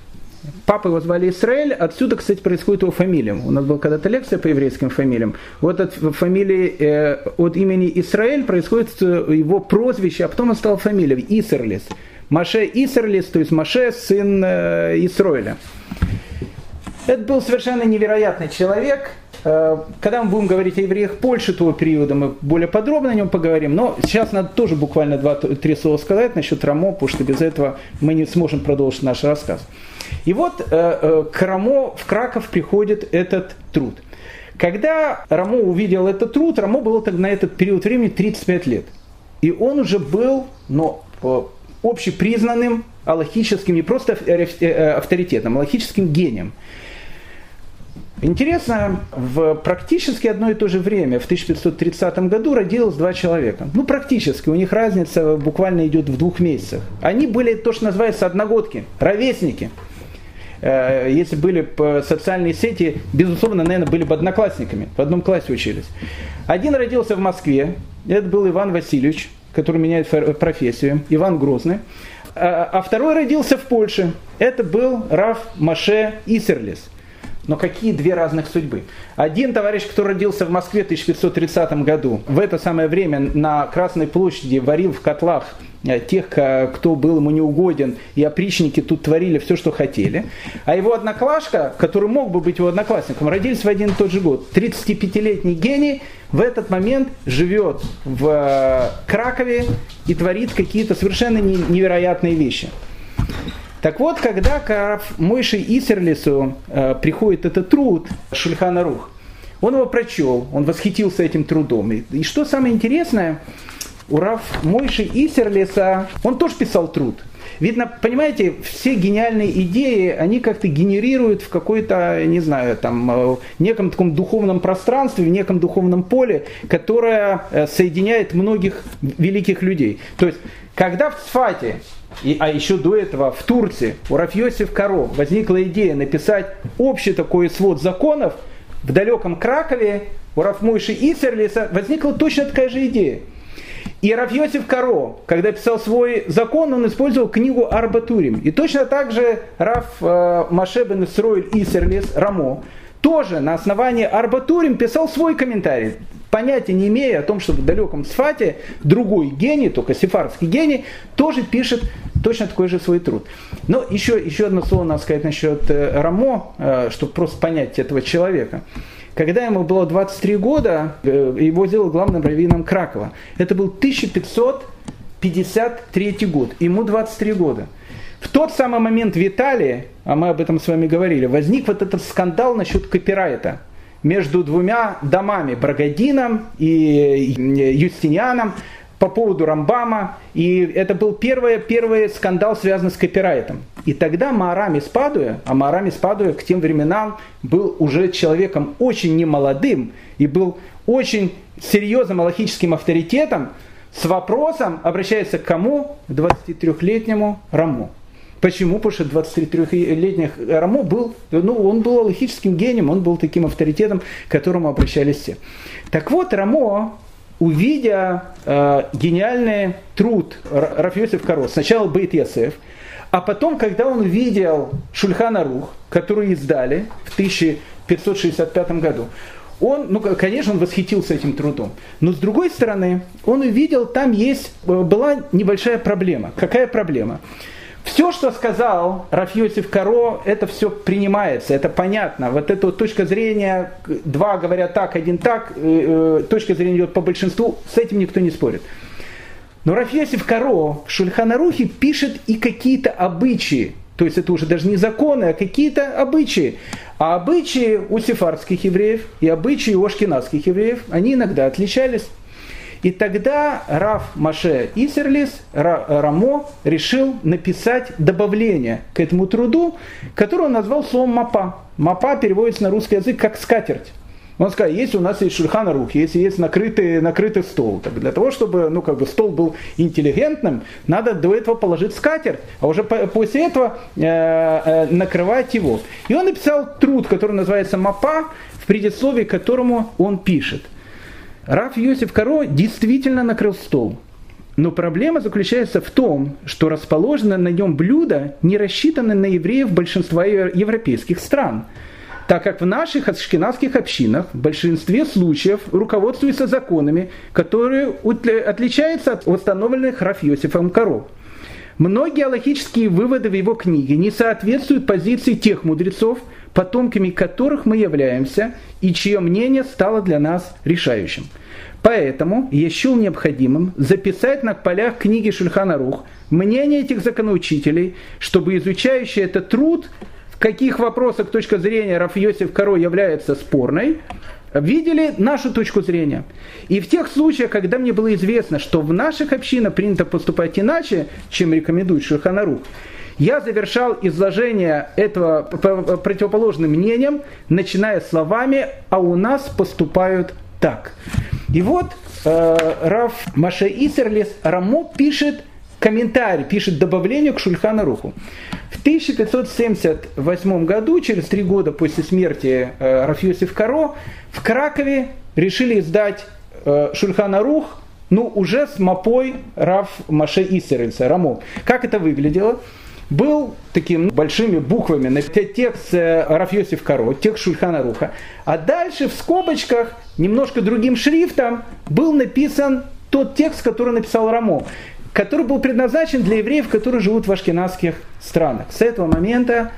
Папа его звали Израиль, отсюда, кстати, происходит его фамилия. У нас была когда-то лекция по еврейским фамилиям. Вот от фамилии, э, от имени Израиль происходит э, его прозвище, а потом он стал фамилией Исерлис. Маше Исерлис, то есть Маше, сын э, Исроиля. Это был совершенно невероятный человек. Э, когда мы будем говорить о евреях Польши того периода, мы более подробно о нем поговорим. Но сейчас надо тоже буквально два-три слова сказать насчет Рамо, потому что без этого мы не сможем продолжить наш рассказ. И вот э, э, к Рамо в Краков приходит этот труд. Когда Рамо увидел этот труд, Рамо было на этот период времени 35 лет. И он уже был, но э, общепризнанным аллахическим, не просто авторитетом, аллахическим гением. Интересно, в практически одно и то же время, в 1530 году, родилось два человека. Ну, практически, у них разница буквально идет в двух месяцах. Они были то, что называется одногодки, ровесники. Э, если были социальные сети, безусловно, наверное, были бы одноклассниками, в одном классе учились. Один родился в Москве, это был Иван Васильевич, который меняет профессию, Иван Грозный. А, а второй родился в Польше, это был Раф Маше Исерлис. Но какие две разных судьбы? Один товарищ, который родился в Москве в 1530 году, в это самое время на Красной площади варил в котлах Э, тех, кто был ему неугоден, и опричники тут творили все, что хотели. А его одноклашка, который мог бы быть его одноклассником, родились в один и тот же год. 35-летний гений в этот момент живет в э, Кракове и творит какие-то совершенно невероятные вещи. Так вот, когда к Мойше Исерлису э, приходит этот труд Шульхана Рух, он его прочел, он восхитился этим трудом. И, что самое интересное, у Рав Мойши Исерлиса, он тоже писал труд. Видно, понимаете, все гениальные идеи, они как-то генерируют в какой-то, не знаю, там, э, неком таком духовном пространстве, в неком духовном поле, которое э, соединяет многих великих людей. То есть, когда в Сфате, и, а еще до этого в Турции у Рафьосиф Каро возникла идея написать общий такой свод законов, в далеком Кракове у Рафмойши Исерлиса возникла точно такая же идея. И Рафьосиф Каро, когда писал свой закон, он использовал книгу Арбатурим. И точно так же Раф э, Маше бен Исроиль Исерлис Рамо тоже на основании Арбатурим писал свой комментарий. Понятия не имея о том, что в далеком Сфате другой гений, только сефардский гений, тоже пишет точно такой же свой труд. Но еще, еще одно слово надо сказать насчет э, Рамо, э, чтобы просто понять этого человека. Когда ему было 23 года, э, его сделал главным раввином Кракова. Это был 1553 год. Ему 23 года. В тот самый момент в а мы об этом с вами говорили, возник вот этот скандал насчет копирайта между двумя домами, Брагадином и Юстинианом по поводу Рамбама, и это был первый, первый скандал, связанный с копирайтом. И тогда Маарам из а Маарам из к тем временам был уже человеком очень немолодым и был очень серьезным аллахическим авторитетом, с вопросом обращается к кому? К 23-летнему Раму. Почему? Потому что 23-летний Рамо был, ну, он был аллахическим гением, он был таким авторитетом, к которому обращались все. Так вот, Рамо увидя э, гениальный труд Рафиосиф Каро, сначала Бейт Ясеф, а потом, когда он увидел Шульхана Рух, который издали в 1565 году, он, ну, конечно, он восхитился этим трудом. Но с другой стороны, он увидел, там есть, э, была небольшая проблема. Какая проблема? Все, что сказал Рафьосиф Каро, это все принимается, это понятно. Вот эта вот точка зрения, два говорят так, один так, э, э, точка зрения идет по большинству, с этим никто не спорит. Но Рафьосиф Каро в Шульханарухе пишет и какие-то обычаи, то есть это уже даже не законы, а какие-то обычаи. А обычаи у сефардских евреев и обычаи у ашкенадских евреев, они иногда отличались. И тогда Раф Маше Исерлис, Рамо, решил написать добавление к этому труду, которое он назвал словом «мапа». «Мапа» переводится на русский язык как «скатерть». Он сказал, если у нас есть шульхан рух, если есть накрытый, накрытый стол, так для того, чтобы ну, как бы стол был интеллигентным, надо до этого положить скатерть, а уже по, после этого э, э, накрывать его. И он написал труд, который называется «Мапа», в предисловии к которому он пишет. Раф Йосиф Каро действительно накрыл стол. Но проблема заключается в том, что расположено на нем блюдо не рассчитано на евреев большинства европейских стран, так как в наших ашкенадских общинах в большинстве случаев руководствуются законами, которые отличаются от установленных Раф Йосифом Каро. Многие аллахические выводы в его книге не соответствуют позиции тех мудрецов, потомками которых мы являемся и чье мнение стало для нас решающим. Поэтому я счел необходимым записать на полях книги Шульхана Рух мнение этих законоучителей, чтобы изучающий этот труд, в каких вопросах точка зрения Раф Йосиф Каро является спорной, видели нашу точку зрения. И в тех случаях, когда мне было известно, что в наших общинах принято поступать иначе, чем рекомендует Шульханарух, я завершал изложение этого противоположным мнением, начиная словами «а у нас поступают так». И вот э, Раф Маше Исерлис Рамо пишет комментарий, пишет добавление к Шульхана Руху. В 1578 году, через три года после смерти э, Рафьосиф Каро, в Кракове решили издать э, Шульхана Рух, ну, уже с мапой Раф Маше Исерлиса, Рамо. Как это выглядело? Был такими большими буквами на текст э, Рафьосиф Каро, текст Шульхана Руха, а дальше в скобочках немножко другим шрифтом был написан тот текст, который написал Рамо, который был предназначен для евреев, которые живут в ашкенадских странах. С этого момента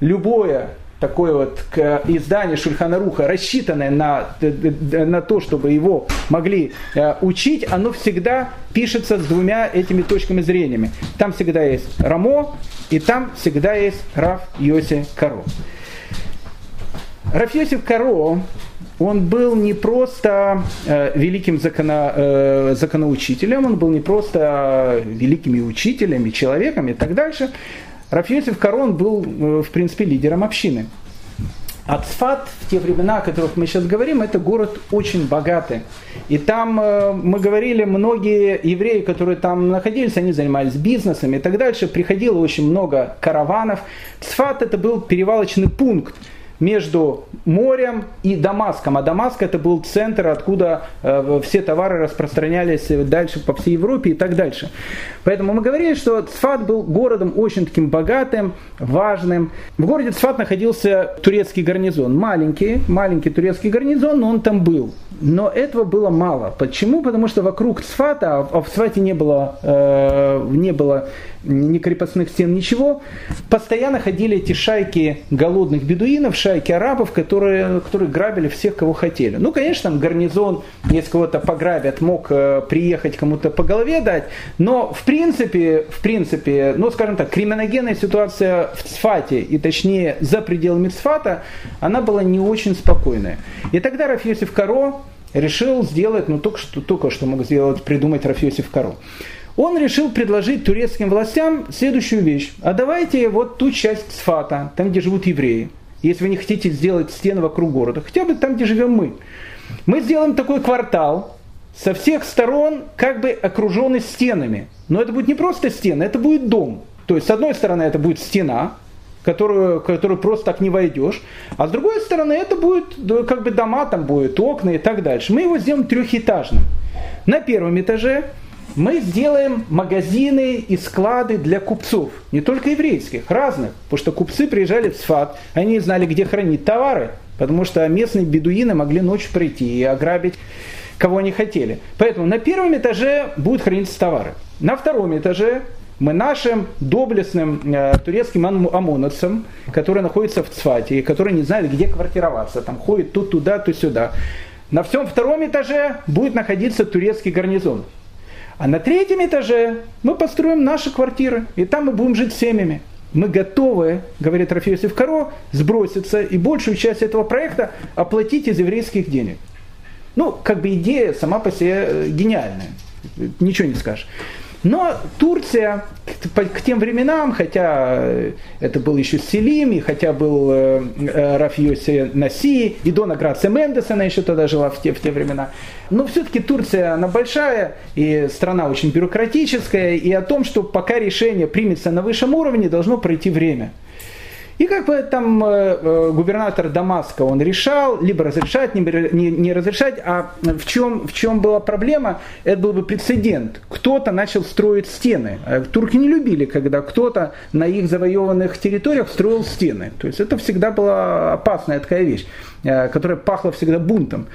любое такое вот издание Шульханаруха, рассчитанное на, на то, чтобы его могли э, учить, оно всегда пишется с двумя этими точками зрения. Там всегда есть Рамо, и там всегда есть Раф Йоси Каро. Раф Йосиф Каро, он был не просто э, великим закона, э, законоучителем, он был не просто великими учителями, человеком и так дальше. Рафиосиф Корон был, э, в принципе, лидером общины. Ацфат в те времена, о которых мы сейчас говорим, это город очень богатый. И там, э, мы говорили, многие евреи, которые там находились, они занимались бизнесом и так дальше. Приходило очень много караванов. Цфат это был перевалочный пункт между морем и Дамаском. А Дамаск это был центр, откуда э, все товары распространялись дальше по всей Европе и так дальше. Поэтому мы говорили, что Цфат был городом очень таким богатым, важным. В городе Цфат находился турецкий гарнизон. Маленький, маленький турецкий гарнизон, но он там был. Но этого было мало. Почему? Потому что вокруг Цфата, а в Цфате не было, э, не было ни крепостных стен, ничего, постоянно ходили эти шайки голодных бедуинов, шайки арабов, которые, которые грабили всех, кого хотели. Ну, конечно, там гарнизон, если кого-то пограбят, мог э, приехать кому-то по голове дать, но в принципе, в принципе, ну, скажем так, криминогенная ситуация в Цфате, и точнее за пределами Цфата, она была не очень спокойная. И тогда Рафиосиф Каро решил сделать, ну, только что, только что мог сделать, придумать Рафиосиф Каро он решил предложить турецким властям следующую вещь. А давайте вот ту часть Сфата, там, где живут евреи, если вы не хотите сделать стены вокруг города, хотя бы там, где живем мы. Мы сделаем такой квартал, со всех сторон как бы окруженный стенами. Но это будет не просто стены, это будет дом. То есть, с одной стороны, это будет стена, которую, которую просто так не войдешь. А с другой стороны, это будет как бы дома, там будет окна и так дальше. Мы его сделаем трехэтажным. На первом этаже мы сделаем магазины и склады для купцов, не только еврейских, разных, потому что купцы приезжали в Сфат, они знали, где хранить товары, потому что местные бедуины могли ночью прийти и ограбить кого они хотели. Поэтому на первом этаже будут храниться товары. На втором этаже мы нашим доблестным э, турецким ОМОНовцам, которые находятся в Цфате, и которые не знали, где квартироваться, там ходят тут туда, то сюда. На всем втором этаже будет находиться турецкий гарнизон. А на третьем этаже мы построим наши квартиры, и там мы будем жить семьями. Мы готовы, говорит Рафиосиф Каро, сброситься и большую часть этого проекта оплатить из еврейских денег. Ну, как бы идея сама по себе э, гениальная, ничего не скажешь. Но Турция к тем временам, хотя э, это был еще Селим, и хотя был э, э Раф Йоси Наси, и Дона Грация Мендес, она еще тогда жила в те, в те времена, но все-таки Турция, она большая, и страна очень бюрократическая, и о том, что пока решение примется на высшем уровне, должно пройти время – и как бы там э, э, губернатор Дамаска, он решал, либо разрешать, не, не, разрешать, а в чем, в чем была проблема, это был бы прецедент. Кто-то начал строить стены. А турки не любили, когда кто-то на их завоеванных территориях строил стены. То есть это всегда была опасная такая вещь, э, которая пахла всегда бунтом.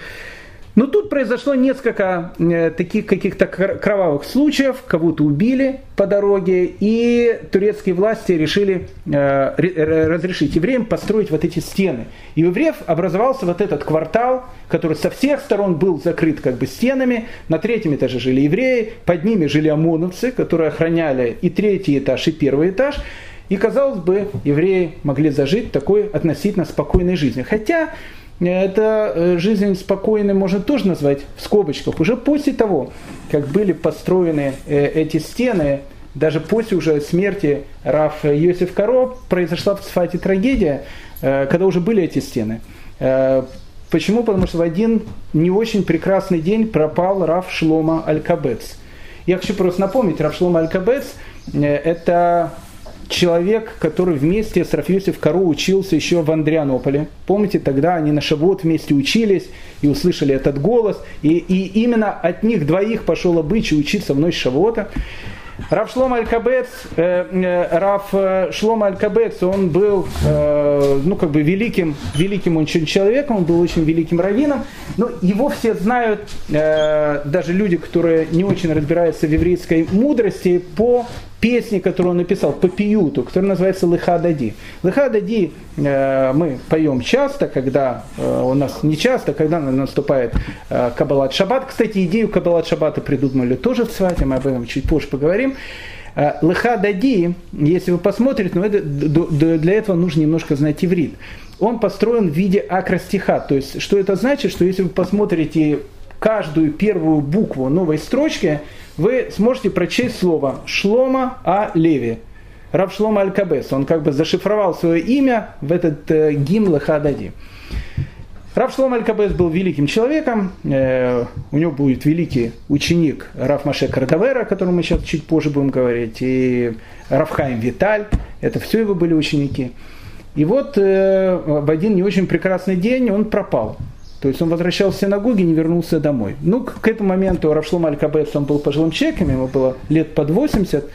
Но тут произошло несколько э, таких каких-то кровавых случаев, кого-то убили по дороге, и турецкие власти решили э, разрешить евреям построить вот эти стены. И у евреев образовался вот этот квартал, который со всех сторон был закрыт как бы стенами. На третьем этаже жили евреи, под ними жили ОМОНовцы, которые охраняли и третий этаж, и первый этаж. И, казалось бы, евреи могли зажить такой относительно спокойной жизнью. Хотя это э, жизнь спокойной можно тоже назвать в скобочках. Уже после того, как были построены э, эти стены, даже после уже смерти Раф Йосиф Каро произошла в Цфате трагедия, э, когда уже были эти стены. Почему? Потому что в один не очень прекрасный день пропал Раф Шлома Аль-Кабец. Я хочу просто напомнить, Раф Шлома Аль-Кабец – это человек, который вместе с Рафиосиф Кару учился еще в Андрианополе. Помните, тогда они на Шавот вместе учились и услышали этот голос. И, и именно от них двоих пошел обычай учиться в ночь Шавота. Рав Шлома Аль-Кабец, э, э, Рав э, Шлома Аль-Кабец, он был, э, ну, как бы великим, великим очень человеком, он был очень великим раввином, но его все знают, э, даже люди, которые не очень разбираются в еврейской мудрости, по песни, которую он написал по пиюту, которая называется Лыха Дади. Лыха Дади э, мы поем часто, когда э, у нас не часто, когда наступает э, Кабалат Шаббат. Кстати, идею Кабалат Шаббата придумали тоже в Свате, мы об этом чуть позже поговорим. Лыха Дади, если вы посмотрите, но это, для этого нужно немножко знать иврит. Он построен в виде акростиха. То есть, что это значит, что если вы посмотрите каждую первую букву новой строчки, вы сможете прочесть слово Шлома А. Леви. Рав Шлома Аль-Кабес. Он как бы зашифровал свое имя в этот э, гимн Лахадади. Рав Шлом Аль-Кабес был великим человеком, э, у него будет великий ученик Раф Маше Кардавера, о котором мы сейчас чуть позже будем говорить, и Рафхайм Виталь, это все его были ученики. И вот э, в один не очень прекрасный день он пропал. То есть он возвращался в синагоги не вернулся домой. Ну, к, этому моменту Равшлом Аль-Кабец, он был пожилым человеком, ему было лет под 80.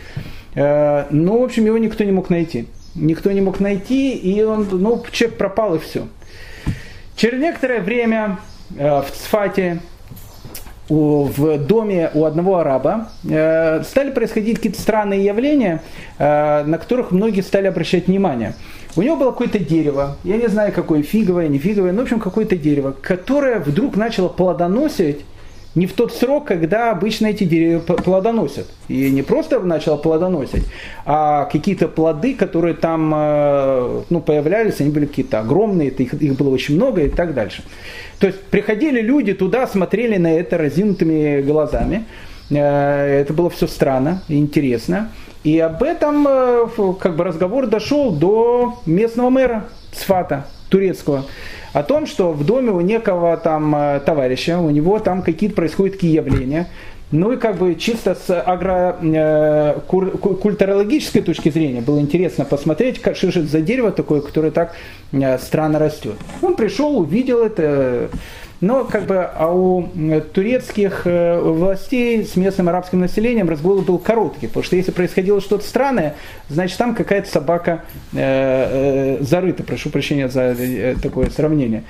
Э, но, в общем, его никто не мог найти. Никто не мог найти, и он, ну, человек пропал, и все. Через некоторое время э, в Цфате в доме у одного араба э, стали происходить какие-то странные явления, на которых многие стали обращать внимание. У него было какое-то дерево, я не знаю какое, фиговое, не фиговое, но в общем какое-то дерево, которое вдруг начало плодоносить не в тот срок, когда обычно эти деревья плодоносят. И не просто начало плодоносить, а какие-то плоды, которые там э, ну, появлялись, они были какие-то огромные, их, их было очень много и так дальше. То есть приходили люди туда, смотрели на это разинутыми глазами. Э, это было все странно и интересно. И об этом э, как бы разговор дошел до местного мэра Цфата, турецкого, о том, что в доме у некого там э, товарища, у него там какие-то происходят какие явления, ну и как бы чисто с агрокультурологической э, точки зрения было интересно посмотреть, что же это за дерево такое, которое так странно растет. Он пришел, увидел это, но как бы а у турецких э, властей с местным арабским населением разгул был короткий, потому что если происходило что-то странное, значит там какая-то собака э, э, зарыта, прошу прощения за э, такое сравнение.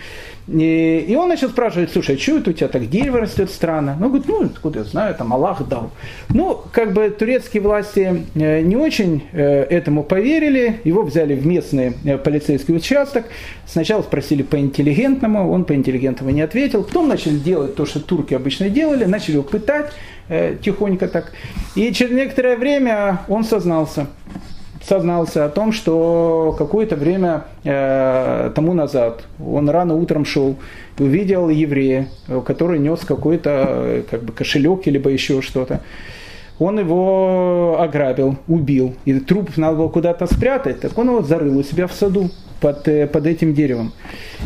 И, и он начал спрашивать, слушай, а что это у тебя так дерево растет странно? Ну, говорит, ну, откуда я знаю, там Аллах дал. Ну, как бы турецкие власти э, не очень э, этому поверили, его взяли в местный э, полицейский участок, сначала спросили по-интеллигентному, он по-интеллигентному не ответил, потом начали делать то, что турки обычно делали, начали его пытать тихонько так. И через некоторое время он сознался сознался о том, что какое-то время э, тому назад он рано утром шел увидел еврея, который нес какой-то э, как бы кошелек либо еще что-то. Он его ограбил, убил, и труп надо было куда-то спрятать, так он его зарыл у себя в саду под, э, под этим деревом.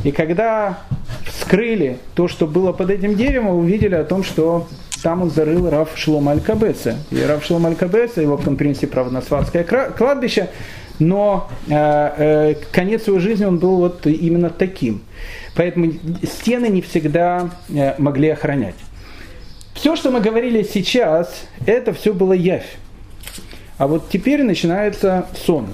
И когда вскрыли то, что было под этим деревом, увидели о том, что там он зарыл Рав Шлом Аль-Кабеца. И Рав Шлом Аль-Кабеца, его правда, на Сватское кладбище, но э, э, конец его жизни он был вот именно таким. Поэтому стены не всегда э, могли охранять. Все, что мы говорили сейчас, это все было явь. А вот теперь начинается сон.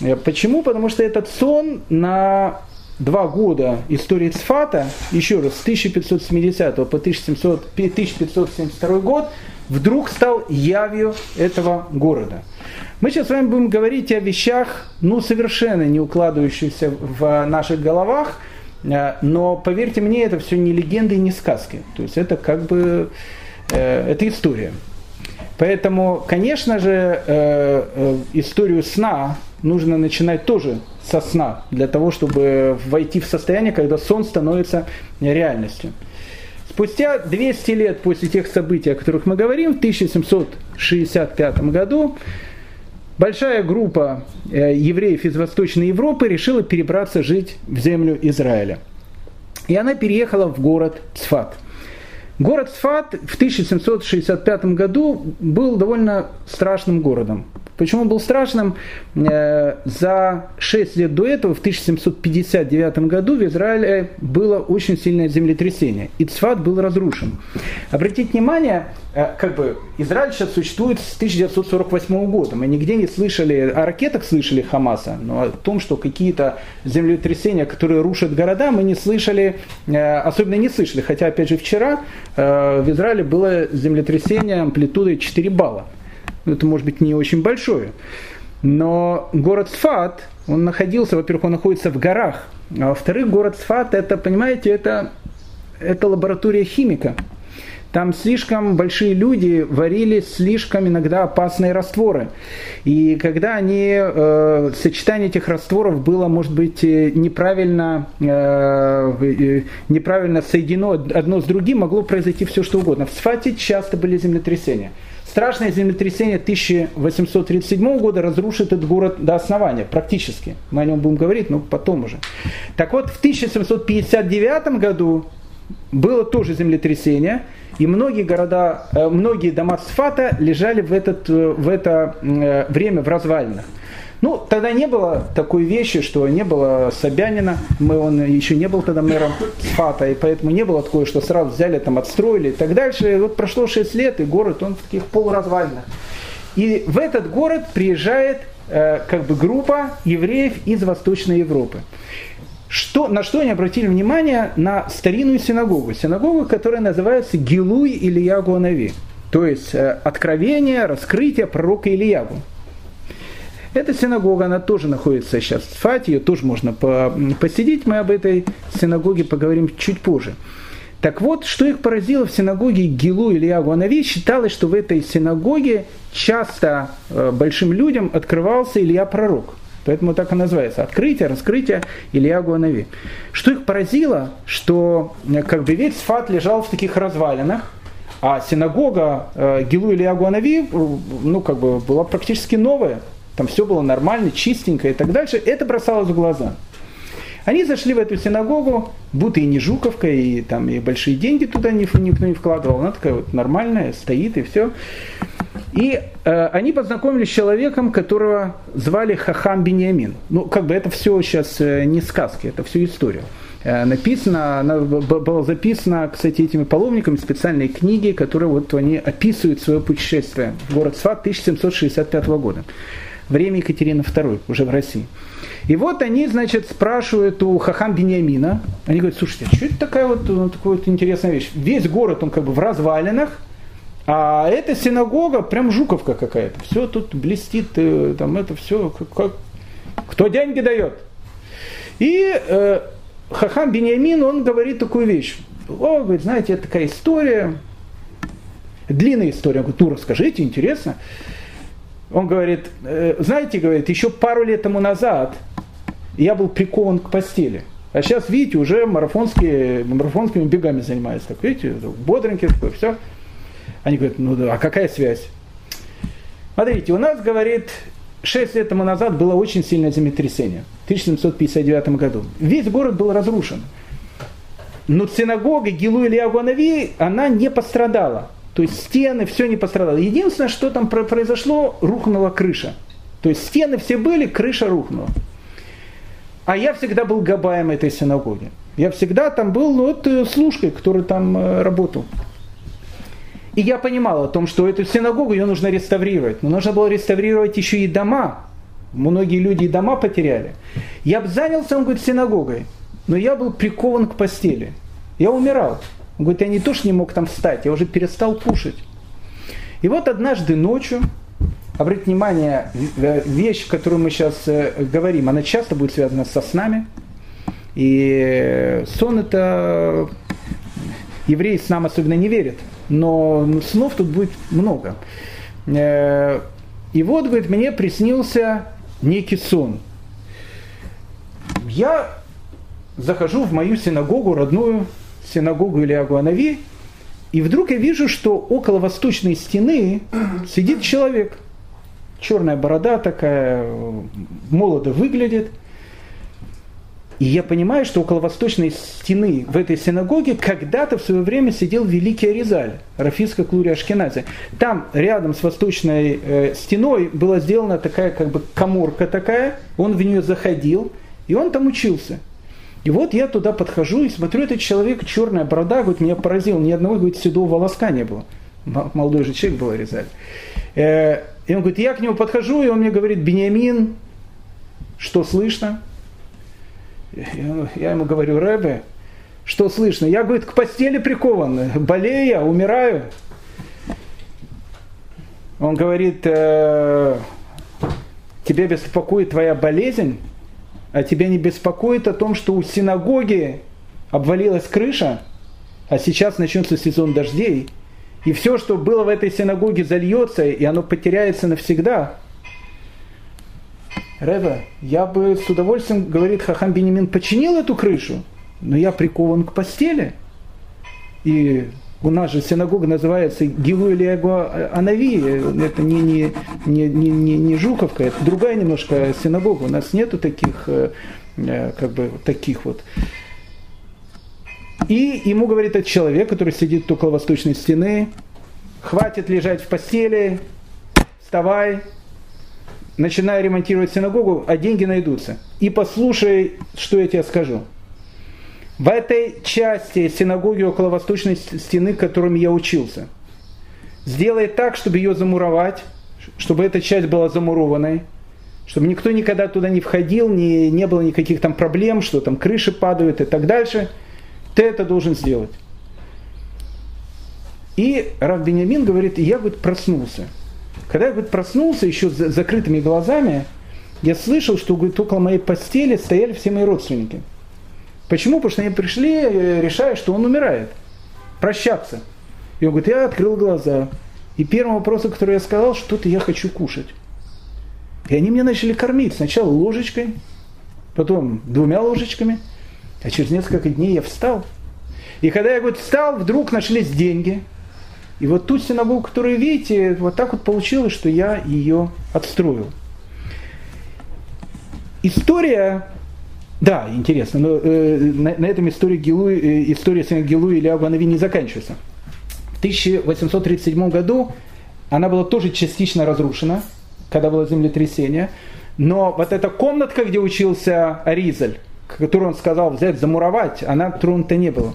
Э, почему? Потому что этот сон на два года истории Цфата, еще раз, с 1570 по 1700, 1572 год, вдруг стал явью этого города. Мы сейчас с вами будем говорить о вещах, ну, совершенно не укладывающихся в наших головах, э, но поверьте мне, это все не легенды и не сказки. То есть это как бы, э, это история. Поэтому, конечно же, э, историю сна нужно начинать тоже со сна, для того, чтобы войти в состояние, когда сон становится реальностью. Спустя 200 лет после тех событий, о которых мы говорим, в 1765 году большая группа э, евреев из Восточной Европы решила перебраться жить в землю Израиля. И она переехала в город Цфат. Город Цфат в 1765 году был довольно страшным городом. Почему был страшным? Э, за 6 лет до этого, в 1759 году, в Израиле было очень сильное землетрясение. И Цфат был разрушен. Обратите внимание, как бы Израиль сейчас существует с 1948 года. Мы нигде не слышали, о ракетах слышали Хамаса, но о том, что какие-то землетрясения, которые рушат города, мы не слышали, э, особенно не слышали. Хотя, опять же, вчера в Израиле было землетрясение амплитудой 4 балла. Это может быть не очень большое. Но город Сфат, он находился, во-первых, он находится в горах, а во-вторых, город Сфат, это, понимаете, это, это лаборатория химика. Там слишком большие люди варили слишком иногда опасные растворы. И когда они, э, сочетание этих растворов было, может быть, э, неправильно, э, э, неправильно соединено одно с другим, могло произойти все что угодно. В Сфате часто были землетрясения. Страшное землетрясение 1837 года разрушит этот город до основания, практически. Мы о нем будем говорить, но потом уже. Так вот, в 1759 году было тоже землетрясение, и многие города, э, многие дома Сфата лежали в, этот, э, в это э, время в развалинах. Ну, тогда не было такой вещи, что не было Собянина, мы, он еще не был тогда мэром Сфата, и поэтому не было такое, что сразу взяли, там, отстроили и так дальше. И вот прошло 6 лет, и город, он в таких полуразвальных. И в этот город приезжает э, как бы группа евреев из Восточной Европы. Что, на что они обратили внимание? На старинную синагогу. Синагогу, которая называется Гилуй или Ягуанави. То есть э, откровение, раскрытие пророка Ильягу. Эта синагога, она тоже находится сейчас в Фате, ее тоже можно посидеть. Мы об этой синагоге поговорим чуть позже. Так вот, что их поразило в синагоге Гилу или Анави, считалось, что в этой синагоге часто э, большим людям открывался Илья Пророк. Поэтому так и называется. Открытие, раскрытие Илья Гуанави. Что их поразило, что э, как бы весь Сфат лежал в таких развалинах, а синагога э, Гилу Илья Гуанави, ну, как бы, была практически новая там все было нормально, чистенько и так дальше, это бросалось в глаза. Они зашли в эту синагогу, будто и не Жуковка, и там и большие деньги туда никто не вкладывал. Она такая вот нормальная, стоит и все. И э, они познакомились с человеком, которого звали Хахам Бениамин. Ну, как бы это все сейчас э, не сказки, это все история. э, написана, она была записана, кстати, этими паломниками специальной книге, которые вот они описывают свое путешествие город Сват 1765 года. Время Екатерины II, уже в России. И вот они, значит, спрашивают у Хахам Бениамина, они говорят, слушайте, а что это такая вот, ну, такая вот интересная вещь? Весь город, он как бы в развалинах, а эта синагога прям жуковка какая-то. Все тут блестит, э, там это все, как, как, кто деньги дает? И э, Хахам Бениамин, он говорит такую вещь. О, говорит, знаете, это такая история, длинная история. Я говорю, ну расскажите, интересно. Он говорит, «Э, знаете, говорит, еще пару лет тому назад я был прикован к постели. А сейчас, видите, уже марафонские, марафонскими бегами занимаюсь. Так, видите, бодренький такой, все. Они говорят, ну да, а какая связь? Смотрите, у нас, говорит, 6 лет тому назад было очень сильное землетрясение. В 1759 году. Весь город был разрушен. Но синагога Гилу Агуанави, она не пострадала. То есть стены, все не пострадало. Единственное, что там произошло, рухнула крыша. То есть стены все были, крыша рухнула. А я всегда был габаем этой синагоги. Я всегда там был ну, вот, э, служкой, который там э, работал. И я понимал о том, что эту синагогу ее нужно реставрировать. Но нужно было реставрировать еще и дома. Многие люди и дома потеряли. Я бы занялся, он говорит, синагогой. Но я был прикован к постели. Я умирал. Он говорит, я не то, что не мог там встать, я уже перестал кушать. И вот однажды ночью обратите внимание, вещь, о которой мы сейчас э, говорим, она часто будет связана со снами. И сон это евреи с нам особенно не верят, но снов тут будет много. Э, и вот, говорит, мне приснился некий сон. Я захожу в мою синагогу, родную синагогу или Агуанави, и вдруг я вижу, что около восточной стены сидит человек – черная борода такая, молодо выглядит. И я понимаю, что около восточной стены в этой синагоге когда-то в свое время сидел великий Аризаль, Рафиска Клури Ашкенази. Там рядом с восточной э, стеной была сделана такая как бы коморка такая, он в нее заходил, и он там учился. И вот я туда подхожу и смотрю, этот человек, черная борода, говорит, меня поразил, ни одного говорит, седого волоска не было. Молодой же человек был Аризаль. Э, и он говорит, я к нему подхожу, и он мне говорит, Бениамин, что слышно? Я ему говорю, Рэбе, что слышно? Я, говорит, к постели прикован, болею, умираю. Он говорит, э, тебя беспокоит твоя болезнь, а тебя не беспокоит о том, что у синагоги обвалилась крыша, а сейчас начнется сезон дождей, и все, что было в этой синагоге, зальется, и оно потеряется навсегда. Рева, я бы с удовольствием, говорит Хахам Бенемин, починил эту крышу, но я прикован к постели. И у нас же синагога называется Гилу или Анави, это не, не, не, не, не, не Жуковка, это другая немножко синагога. У нас нету таких, э, э, как бы, таких вот. И ему говорит этот человек, который сидит около восточной стены, хватит лежать в постели, вставай, начинай ремонтировать синагогу, а деньги найдутся. И послушай, что я тебе скажу. В этой части синагоги около восточной стены, которым я учился, сделай так, чтобы ее замуровать, чтобы эта часть была замурованной, чтобы никто никогда туда не входил, не, не было никаких там проблем, что там крыши падают и так дальше – ты это должен сделать. И Рав Бениамин говорит, я, говорит, проснулся. Когда я, говорит, проснулся еще с закрытыми глазами, я слышал, что, говорит, около моей постели стояли все мои родственники. Почему? Потому что они пришли, э, решая, что он умирает. Прощаться. И он говорит, я открыл глаза. И первым вопросом, который я сказал, что-то я хочу кушать. И они меня начали кормить. Сначала ложечкой, потом двумя ложечками – а через несколько дней я встал. И когда я говорит, встал, вдруг нашлись деньги. И вот ту синагогу, которую видите, вот так вот получилось, что я ее отстроил. История, да, интересно, но э, на, на этом история, Гилу, э, история Гилу или Абанави не заканчивается. В 1837 году она была тоже частично разрушена, когда было землетрясение. Но вот эта комнатка, где учился Аризаль, которую он сказал взять, замуровать, она тронута не была.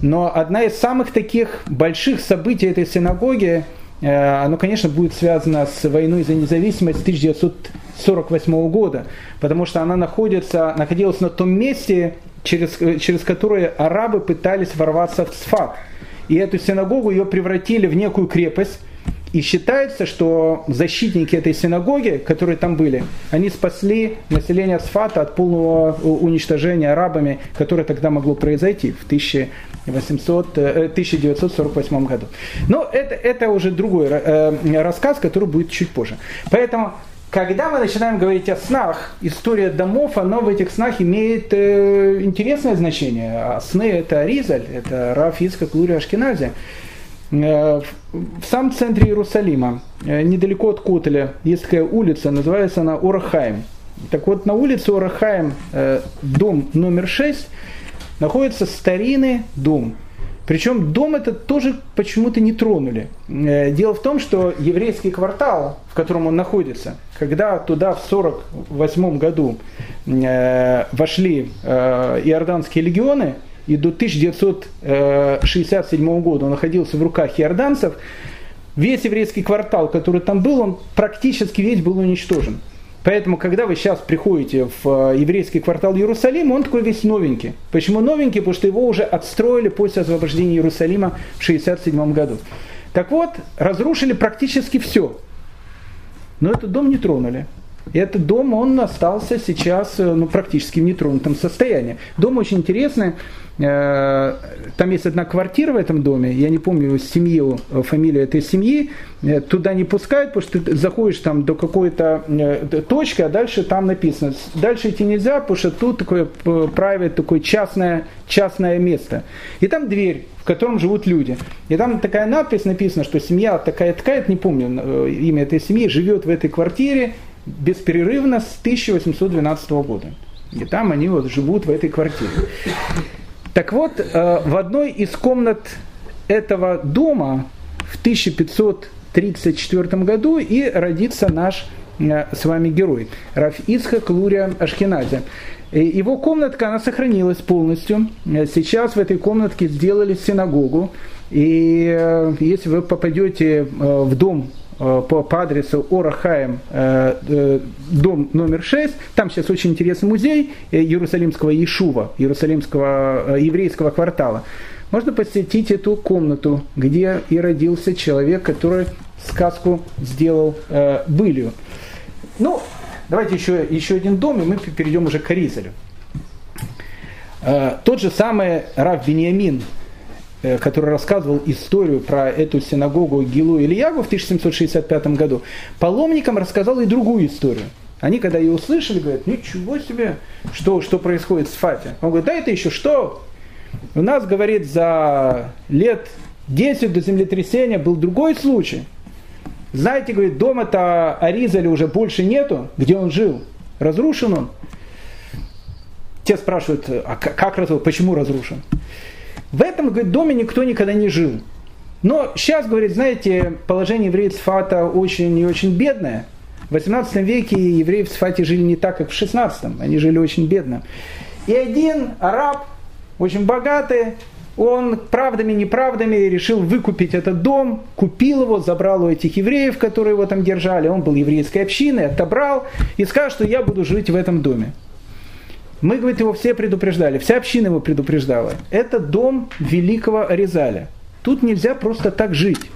Но одна из самых таких больших событий этой синагоги, оно, конечно, будет связано с войной за независимость 1948 года, потому что она находится, находилась на том месте, через, э, через которое арабы пытались ворваться в Сфат. И эту синагогу ее превратили в некую крепость, и считается, что защитники этой синагоги, которые там были, они спасли население Сфата от полного уничтожения арабами, которое тогда могло произойти в 1800, 1948 э, году. Но это, это уже другой э, рассказ, который будет чуть позже. Поэтому когда мы начинаем говорить о снах, история домов, она в этих снах имеет э, интересное значение. А сны это Аризаль, это Раф Ицхак Лури Ашкенази. Э, в самом центре Иерусалима, э, недалеко от Котеля, есть такая улица, называется она Орахаем. Так вот, на улице Орахаем, э, дом номер 6, находится старинный дом. Причем дом этот тоже почему-то не тронули. Дело в том, что еврейский квартал, в котором он находится, когда туда в 1948 году вошли иорданские легионы, и до 1967 года он находился в руках иорданцев, весь еврейский квартал, который там был, он практически весь был уничтожен. Поэтому, когда вы сейчас приходите в э, еврейский квартал Иерусалима, он такой весь новенький. Почему новенький? Потому что его уже отстроили после освобождения Иерусалима в 1967 году. Так вот, разрушили практически все. Но этот дом не тронули. Этот дом, он остался сейчас э, ну, практически в нетронутом состоянии. Дом очень интересный. Э, там есть одна квартира в этом доме, я не помню семью, э, фамилию этой семьи, туда не пускают, потому что ты заходишь там до какой-то точки, а дальше там написано. Дальше идти нельзя, потому что тут такое private, такое частное, частное место. И там дверь, в котором живут люди. И там такая надпись написана, что семья такая-такая, не помню имя этой семьи, живет в этой квартире бесперерывно с 1812 года. И там они вот живут в этой квартире. Так вот, э, в одной из комнат этого дома в 1534 году и родится наш э, с вами герой, Раф Ицхак Лурия Ашкеназе. Его комнатка, она сохранилась полностью. Сейчас в этой комнатке сделали синагогу. И э, если вы попадете в дом Э, по, по адресу Орахаем, э, э, дом номер 6. Там сейчас очень интересный музей Иерусалимского Иешува, Иерусалимского еврейского квартала. Можно посетить эту комнату, где и родился человек, который сказку сделал э, былью. Ну, давайте еще, еще один дом, и мы перейдем уже к Аризалю. Э, тот же самый Рав Бениамин, Э, который рассказывал историю про эту синагогу Гилу Ильягу в 1765 году, паломникам рассказал и другую историю. Они, когда ее услышали, говорят, ничего себе, что, что происходит с Фати. Он говорит, да это еще что? У нас, говорит, за лет 10 до землетрясения был другой случай. Знаете, говорит, дома-то Аризали уже больше нету, где он жил. Разрушен он. Те спрашивают, а как разрушен, почему разрушен? В этом говорит, доме никто никогда не жил. Но сейчас, говорит, знаете, положение евреев Сфата очень и очень бедное. В 18 веке евреи в Сфате жили не так, как в 16, они жили очень бедно. И один араб, очень богатый, он правдами, неправдами решил выкупить этот дом, купил его, забрал у этих евреев, которые его там держали, он был еврейской общиной, отобрал и сказал, что я буду жить в этом доме. Мы, говорит, его все предупреждали, вся община его предупреждала. Это дом великого Аризаля. Тут нельзя просто так жить.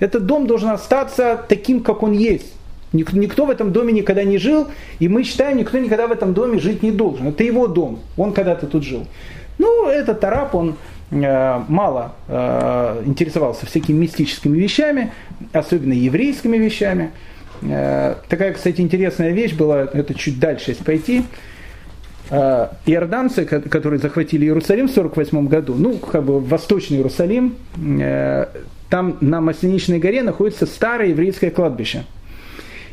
Этот дом должен остаться таким, как он есть. Никто в этом доме никогда не жил, и мы считаем, никто никогда в этом доме жить не должен. Это его дом, он когда-то тут жил. Ну, этот араб, он э, мало э, интересовался всякими мистическими вещами, особенно еврейскими вещами. Э, такая, кстати, интересная вещь была, это чуть дальше, если пойти. Э, иорданцы, которые захватили Иерусалим в 1948 году, ну, как бы Восточный Иерусалим, э, там на Масленичной горе находится старое еврейское кладбище.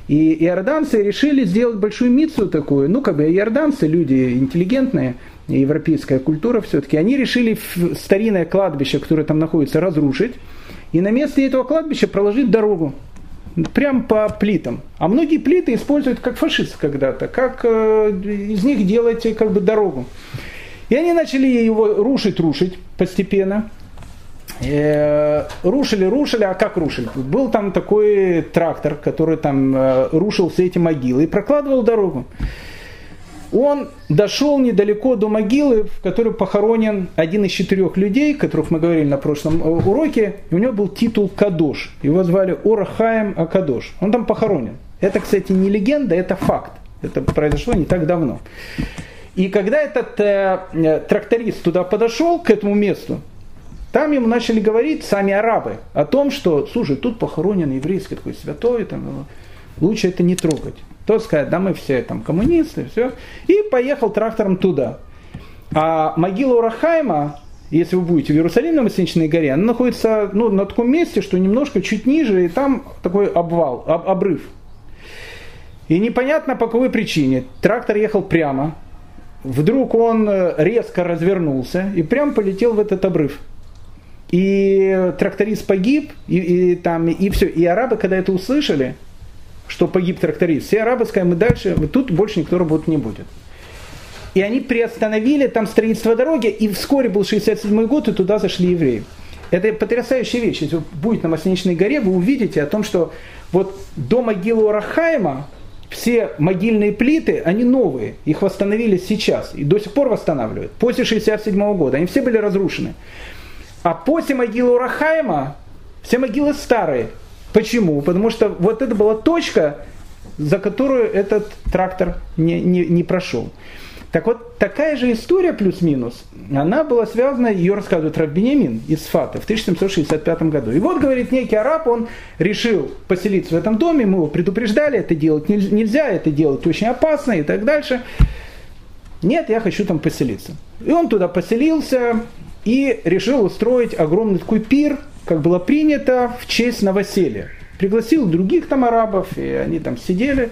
И иорданцы решили сделать большую мицу такую, ну, как бы иорданцы, люди интеллигентные, европейская культура все-таки, они решили старинное кладбище, которое там находится, разрушить, и на месте этого кладбища проложить дорогу. Прям по плитам. А многие плиты используют как фашисты когда-то, как э, из них делать как бы дорогу. И они начали его рушить, рушить постепенно. Э, рушили, рушили, а как рушили? Был там такой трактор, который там э, рушил все эти могилы и прокладывал дорогу он дошел недалеко до могилы, в которой похоронен один из четырех людей, которых мы говорили на прошлом э, уроке, у него был титул Кадош. Его звали Орахаем Акадош. Он там похоронен. Это, кстати, не легенда, это факт. Это произошло не так давно. И когда этот э, э тракторист туда подошел, к этому месту, там ему начали говорить сами арабы о том, что, слушай, тут похоронен еврейский такой святой, там, лучше это не трогать. Тот сказать, да мы все там коммунисты, все. И поехал трактором туда. А могила Урахайма, если вы будете в Иерусалиме на Масличной горе, она находится ну, на таком месте, что немножко чуть ниже, и там такой обвал, об, обрыв. И непонятно по какой причине. Трактор ехал прямо, вдруг он э, резко развернулся и прям полетел в этот обрыв. И тракторист погиб, и, и, там, и все. И арабы, когда это услышали, что погиб тракторист. Все арабы сказали, мы дальше, тут больше никто работать не будет. И они приостановили там строительство дороги, и вскоре был 67 год, и туда зашли евреи. Это потрясающая вещь. Если вы будете на Масленичной горе, вы увидите о том, что вот до могилы Урахайма все могильные плиты, они новые, их восстановили сейчас и до сих пор восстанавливают. После 67 года они все были разрушены. А после могилы Урахайма все могилы старые, Почему? Потому что вот это была точка, за которую этот трактор не, не, не прошел. Так вот, такая же история плюс-минус, она была связана, ее рассказывает Раббинямин из Фаты в 1765 году. И вот, говорит, некий араб, он решил поселиться в этом доме, мы его предупреждали, это делать нельзя, это делать очень опасно и так дальше. Нет, я хочу там поселиться. И он туда поселился и решил устроить огромный такой пир – как было принято, в честь новоселья. Пригласил других там арабов, и они там сидели,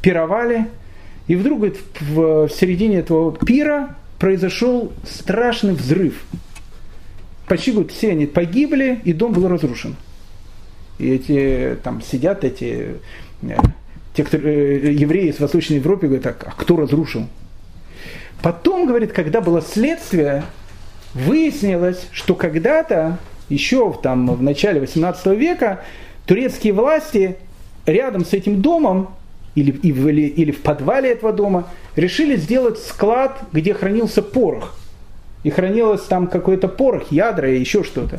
пировали. И вдруг говорит, в, середине этого пира произошел страшный взрыв. Почти говорит, все они погибли, и дом был разрушен. И эти там сидят эти э, те, кто, э, евреи из Восточной Европы, говорят, а, а кто разрушил? Потом, говорит, когда было следствие, выяснилось, что когда-то еще там, в начале 18 века турецкие власти рядом с этим домом или, или, или в подвале этого дома решили сделать склад, где хранился порох. И хранилось там какой-то порох, ядра и еще что-то.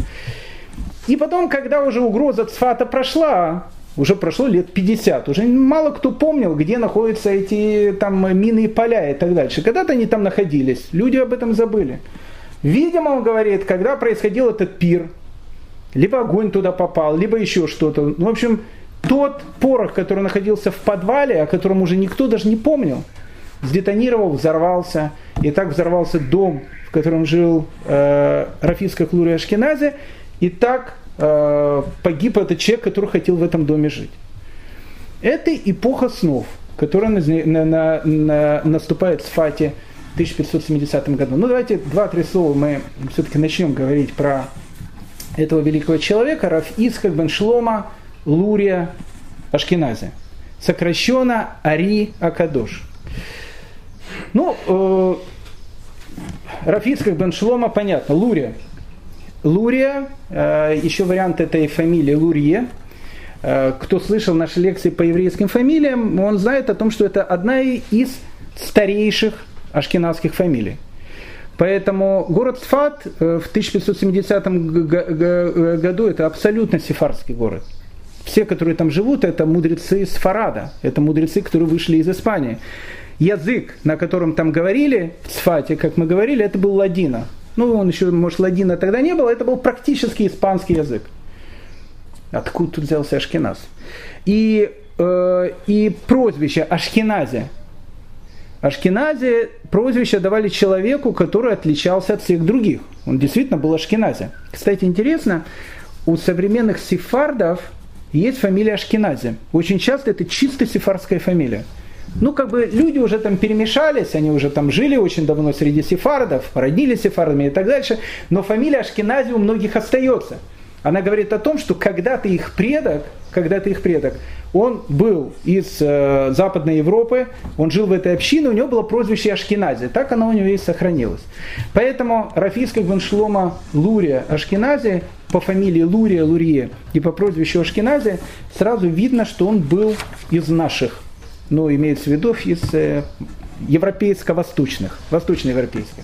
И потом, когда уже угроза Цфата прошла, уже прошло лет 50, уже мало кто помнил, где находятся эти там минные поля и так дальше. Когда-то они там находились, люди об этом забыли. Видимо, он говорит, когда происходил этот пир, либо огонь туда попал, либо еще что-то. В общем, тот порох, который находился в подвале, о котором уже никто даже не помнил, сдетонировал, взорвался. И так взорвался дом, в котором жил э, Рафиска Клури Ашкеназе. И так э, погиб этот человек, который хотел в этом доме жить. Это эпоха снов, которая на, на, на, на, наступает в Фате 1570 году. Ну давайте два-три слова мы все-таки начнем говорить про этого великого человека, Раф Ицхак бен Шлома Лурия Ашкенази. Сокращенно Ари Акадош. Ну, э, Раф Ицхак бен Шлома, понятно, Лурия. Лурия, э, еще вариант этой фамилии Лурье. Э, кто слышал наши лекции по еврейским фамилиям, он знает о том, что это одна из старейших ашкенадских фамилий. Поэтому город Сфат э, в 1570 году это абсолютно сефарский город. Все, которые там живут, это мудрецы Сфарада, это мудрецы, которые вышли из Испании. Язык, на котором там говорили в Сфате, как мы говорили, это был ладина. Ну, он еще, может, ладина тогда не было, это был практически испанский язык. Откуда тут взялся Ашкеназ? И, э, и прозвище Ашкеназе – Ашкенази прозвище давали человеку, который отличался от всех других. Он действительно был Ашкенази. Кстати, интересно, у современных сефардов есть фамилия Ашкенази. Очень часто это чисто сефардская фамилия. Ну, как бы люди уже там перемешались, они уже там жили очень давно среди сефардов, родились сефардами и так дальше, но фамилия Ашкенази у многих остается. Она говорит о том, что когда-то их предок, когда-то их предок, он был из э, Западной Европы, он жил в этой общине, у него было прозвище Ашкенази, так оно у него и сохранилось. Поэтому Рафийская бен Шлома Лурия Ашкенази по фамилии Лурия Лурье и по прозвищу Ашкенази сразу видно, что он был из наших, ну, имеется в виду из э, европейско-восточных, восточноевропейских.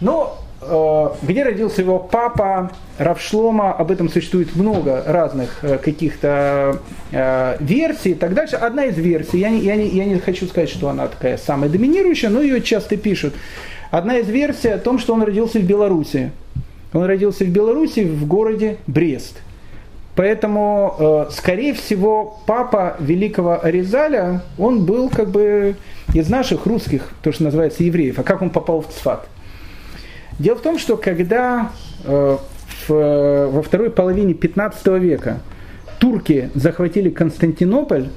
Но где родился его папа Равшлома, об этом существует много разных э, каких-то э, версий и так дальше. Одна из версий, я не, я, не, я не хочу сказать, что она такая самая доминирующая, но ее часто пишут. Одна из версий о том, что он родился в Беларуси. Он родился в Беларуси в городе Брест. Поэтому, скорее всего, папа великого Аризаля, он был как бы из наших русских, то, что называется, евреев. А как он попал в Цфат? Дело в том, что когда э, в, во второй половине 15 века турки захватили Константинополь,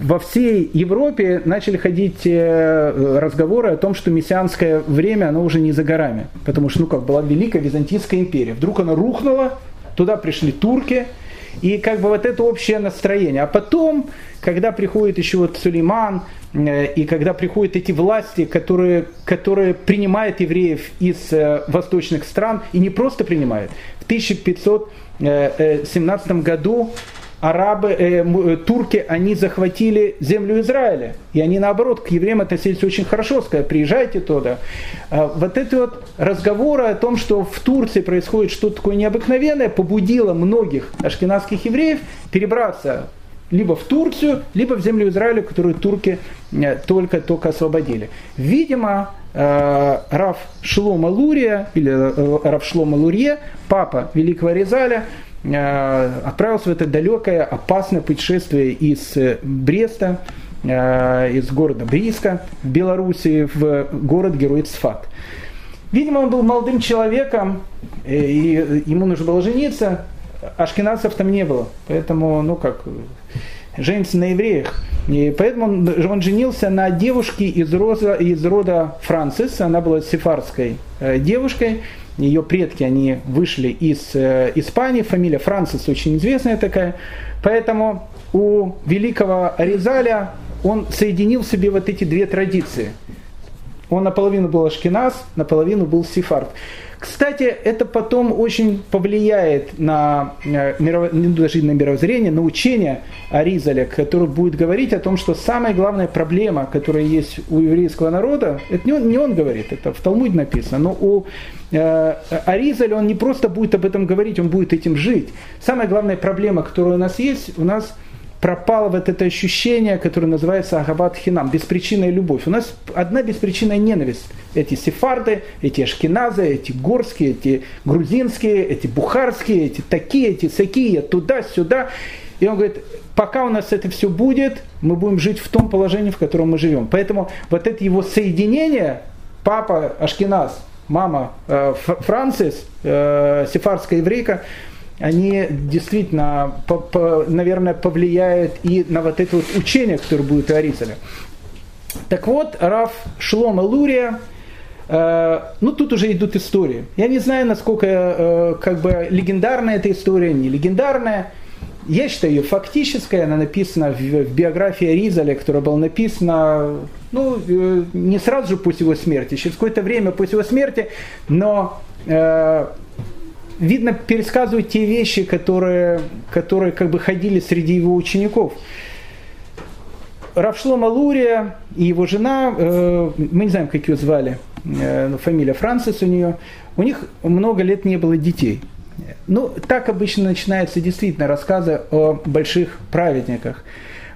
во всей Европе начали ходить э, разговоры о том, что мессианское время, оно уже не за горами. Потому что, ну как, была Великая Византийская империя. Вдруг она рухнула, туда пришли турки, и как бы вот это общее настроение. А потом, когда приходит еще вот Сулейман, э, и когда приходят эти власти, которые, которые принимают евреев из э, восточных стран, и не просто принимают. В 1517 э, году арабы, э, э, турки, они захватили землю Израиля. И они, наоборот, к евреям относились очень хорошо, сказали, приезжайте туда. А вот эти вот разговоры о том, что в Турции происходит что-то такое необыкновенное, побудило многих ашкенадских евреев перебраться либо в Турцию, либо в землю Израиля, которую турки э, только-только освободили. Видимо, э, Раф Шлома Лурия, или Раф Шлома Лурье, папа великого Резаля, отправился в это далекое, опасное путешествие из э, Бреста, э, из города Бриска в Белоруссии в город-герой Цфат. Видимо, он был молодым человеком, и ему нужно было жениться, ашкенадцев там не было, поэтому, ну как, женится на евреях. И поэтому он, он женился на девушке из, роза, из рода Францис, она была сефарской девушкой, ее предки, они вышли из э, Испании, фамилия Францис очень известная такая, поэтому у великого Аризаля он соединил в себе вот эти две традиции. Он наполовину был ашкеназ, наполовину был сефард. Кстати, это потом очень повлияет на, э, ну, даже на мировоззрение, на учение Аризаля, который будет говорить о том, что самая главная проблема, которая есть у еврейского народа, это не он, не он говорит, это в Талмуде написано, но у э, Аризаля он не просто будет об этом говорить, он будет этим жить. Самая главная проблема, которая у нас есть, у нас – пропало вот это ощущение, которое называется Агабат Хинам, беспричинная любовь. У нас одна беспричинная ненависть. Эти сефарды, эти ашкеназы, эти горские, эти грузинские, эти бухарские, эти такие, эти сякие, туда-сюда. И он говорит, пока у нас это все будет, мы будем жить в том положении, в котором мы живем. Поэтому вот это его соединение, папа Ашкеназ, мама э, Францис, э, сефардская еврейка, они действительно, по, по, наверное, повлияют и на вот это вот учение, которое будет у Арицеля. Так вот, Раф Шлома Лурия, э, ну тут уже идут истории. Я не знаю, насколько э, как бы легендарная эта история, не легендарная. Я считаю ее фактической, она написана в, в биографии Ризаля, которая была написана ну, э, не сразу же после его смерти, через какое-то время после его смерти, но э, видно, пересказывают те вещи, которые, которые как бы ходили среди его учеников. Равшлома Лурия и его жена, э, мы не знаем, как ее звали, э, фамилия Франсис у нее, у них много лет не было детей. Ну, так обычно начинаются действительно рассказы о больших праведниках.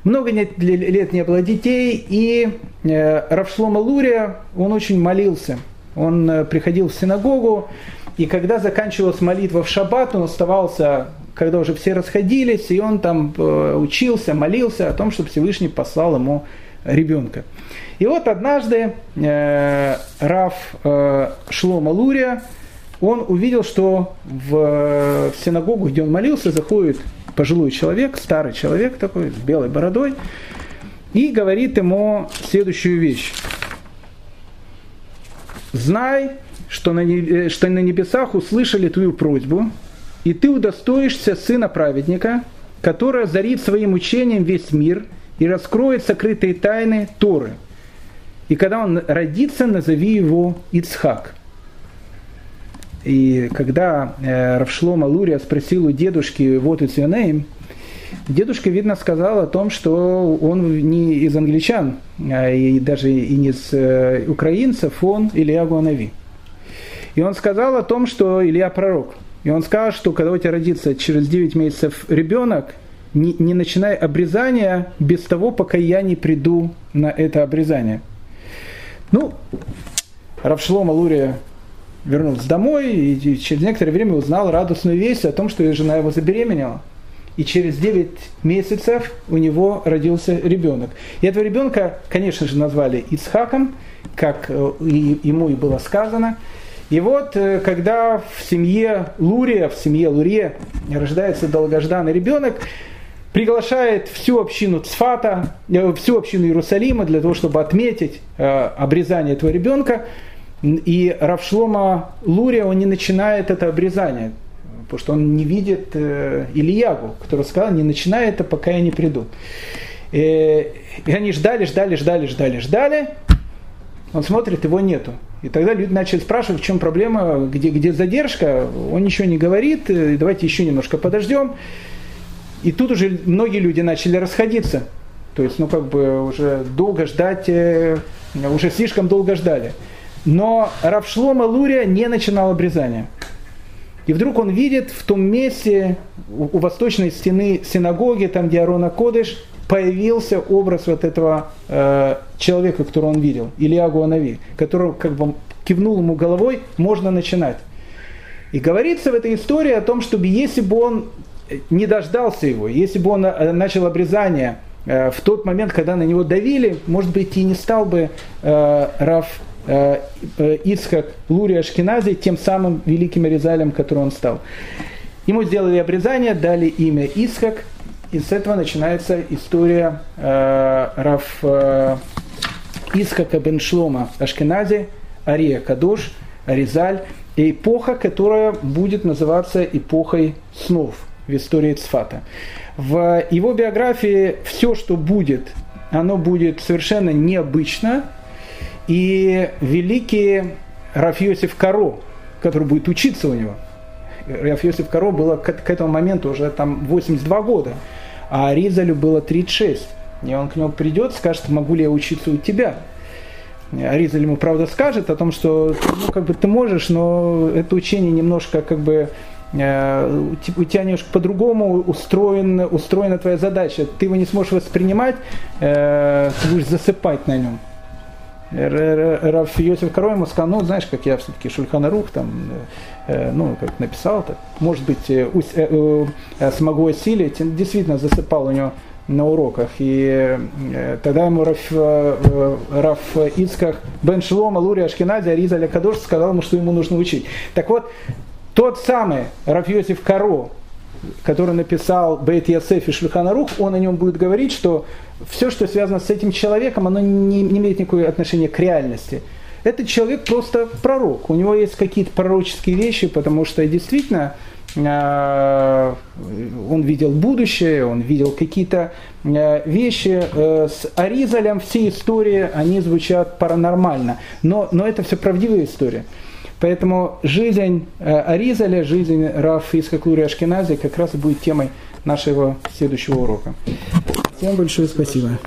Много лет не было детей, и э, Равшлома Лурия, он очень молился. Он э, приходил в синагогу, и когда заканчивалась молитва в шаббат, он оставался, когда уже все расходились, и он там э, учился, молился о том, чтобы Всевышний послал ему ребенка. И вот однажды э, Раф э, Шлома Лурия, он увидел, что в, в синагогу, где он молился, заходит пожилой человек, старый человек такой, с белой бородой, и говорит ему следующую вещь. Знай, что на, э, что на небесах услышали твою просьбу, и ты удостоишься сына праведника, который озарит своим учением весь мир и раскроет сокрытые тайны Торы. И когда он родится, назови его Ицхак. И когда э, Равшлома Лурия спросил у дедушки «Вот и name», дедушка, видно, сказал о том, что он не из англичан, а и даже и не из э, украинцев, он Илья Гуанави. И он сказал о том, что Илья пророк. И он сказал, что когда у тебя родится через 9 месяцев ребенок, не, не начинай обрезание без того, пока я не приду на это обрезание. Ну, Равшлома Лурия вернулся домой и через некоторое время узнал радостную весть о том, что жена его забеременела. И через 9 месяцев у него родился ребенок. И этого ребенка, конечно же, назвали Ицхаком, как э, ему и было сказано. И вот, э, когда в семье Лурия, в семье Лурия рождается долгожданный ребенок, приглашает всю общину Цфата, э, всю общину Иерусалима для того, чтобы отметить обрезание этого ребенка. И Равшлома Лурия, он не начинает это обрезание, потому что он не видит э, Ильягу, который сказал, не начинай это, пока я не приду. Э, и они ждали, ждали, ждали, ждали, ждали. Он смотрит, его нету. И тогда люди начали спрашивать, в чем проблема, где, где задержка. Он ничего не говорит, э, давайте еще немножко подождем. И тут уже многие люди начали расходиться. То есть, ну, как бы уже долго ждать, уже слишком долго ждали. Но Равшлома Лурия не начинал обрезание. И вдруг он видит в том месте, у восточной стены синагоги, там где Арона Кодыш, появился образ вот этого э, человека, которого он видел, Илья Гуанави, который как бы кивнул ему головой, можно начинать. И говорится в этой истории о том, чтобы если бы он не дождался его, если бы он э, начал обрезание э, в тот момент, когда на него давили, может быть, и не стал бы э, Раф Э, э, Ицхак Лури Ашкинази тем самым великим Аризалем, который он стал. Ему сделали обрезание, дали имя Исхак, и с этого начинается история э, Раф э, Исхака бен Шлома Ашкенази, Ария Кадош, Аризаль, эпоха, которая будет называться эпохой снов в истории Цфата. В его биографии все, что будет, оно будет совершенно необычно, и великий Рафьосиф Каро, который будет учиться у него. Рафьосиф Каро было к, к этому моменту уже там 82 года, а Ризалю было 36. И он к нему придет, скажет, могу ли я учиться у тебя? А Ризаль ему, правда, скажет о том, что ну, как бы ты можешь, но это учение немножко как бы э, у тебя немножко по-другому устроен, устроена твоя задача. Ты его не сможешь воспринимать, э, ты будешь засыпать на нем. Раф Йосиф Каро ему сказал, ну, знаешь, как я все-таки Шульханарух там, ну, как написал, так, может быть, э, э, смогу осилить. Действительно засыпал у него на уроках. И тогда ему Раф, Раф Ицках Бен Шлома, Лури Ашкенази, Ариза Кадош сказал ему, что ему нужно учить. Так вот, тот самый Раф Йосиф Каро, который написал Бейт Ясеф и Шлюханарух, он о нем будет говорить, что все, что связано с этим человеком, оно не, не имеет никакого отношения к реальности. Этот человек просто пророк. У него есть какие-то пророческие вещи, потому что действительно э, он видел будущее, он видел какие-то э, вещи. Э, с Аризалем все истории, они звучат паранормально. Но, но это все правдивая история. Поэтому жизнь Аризаля, жизнь Раф Искаклури Ашкенази как раз и будет темой нашего следующего урока. Всем большое спасибо.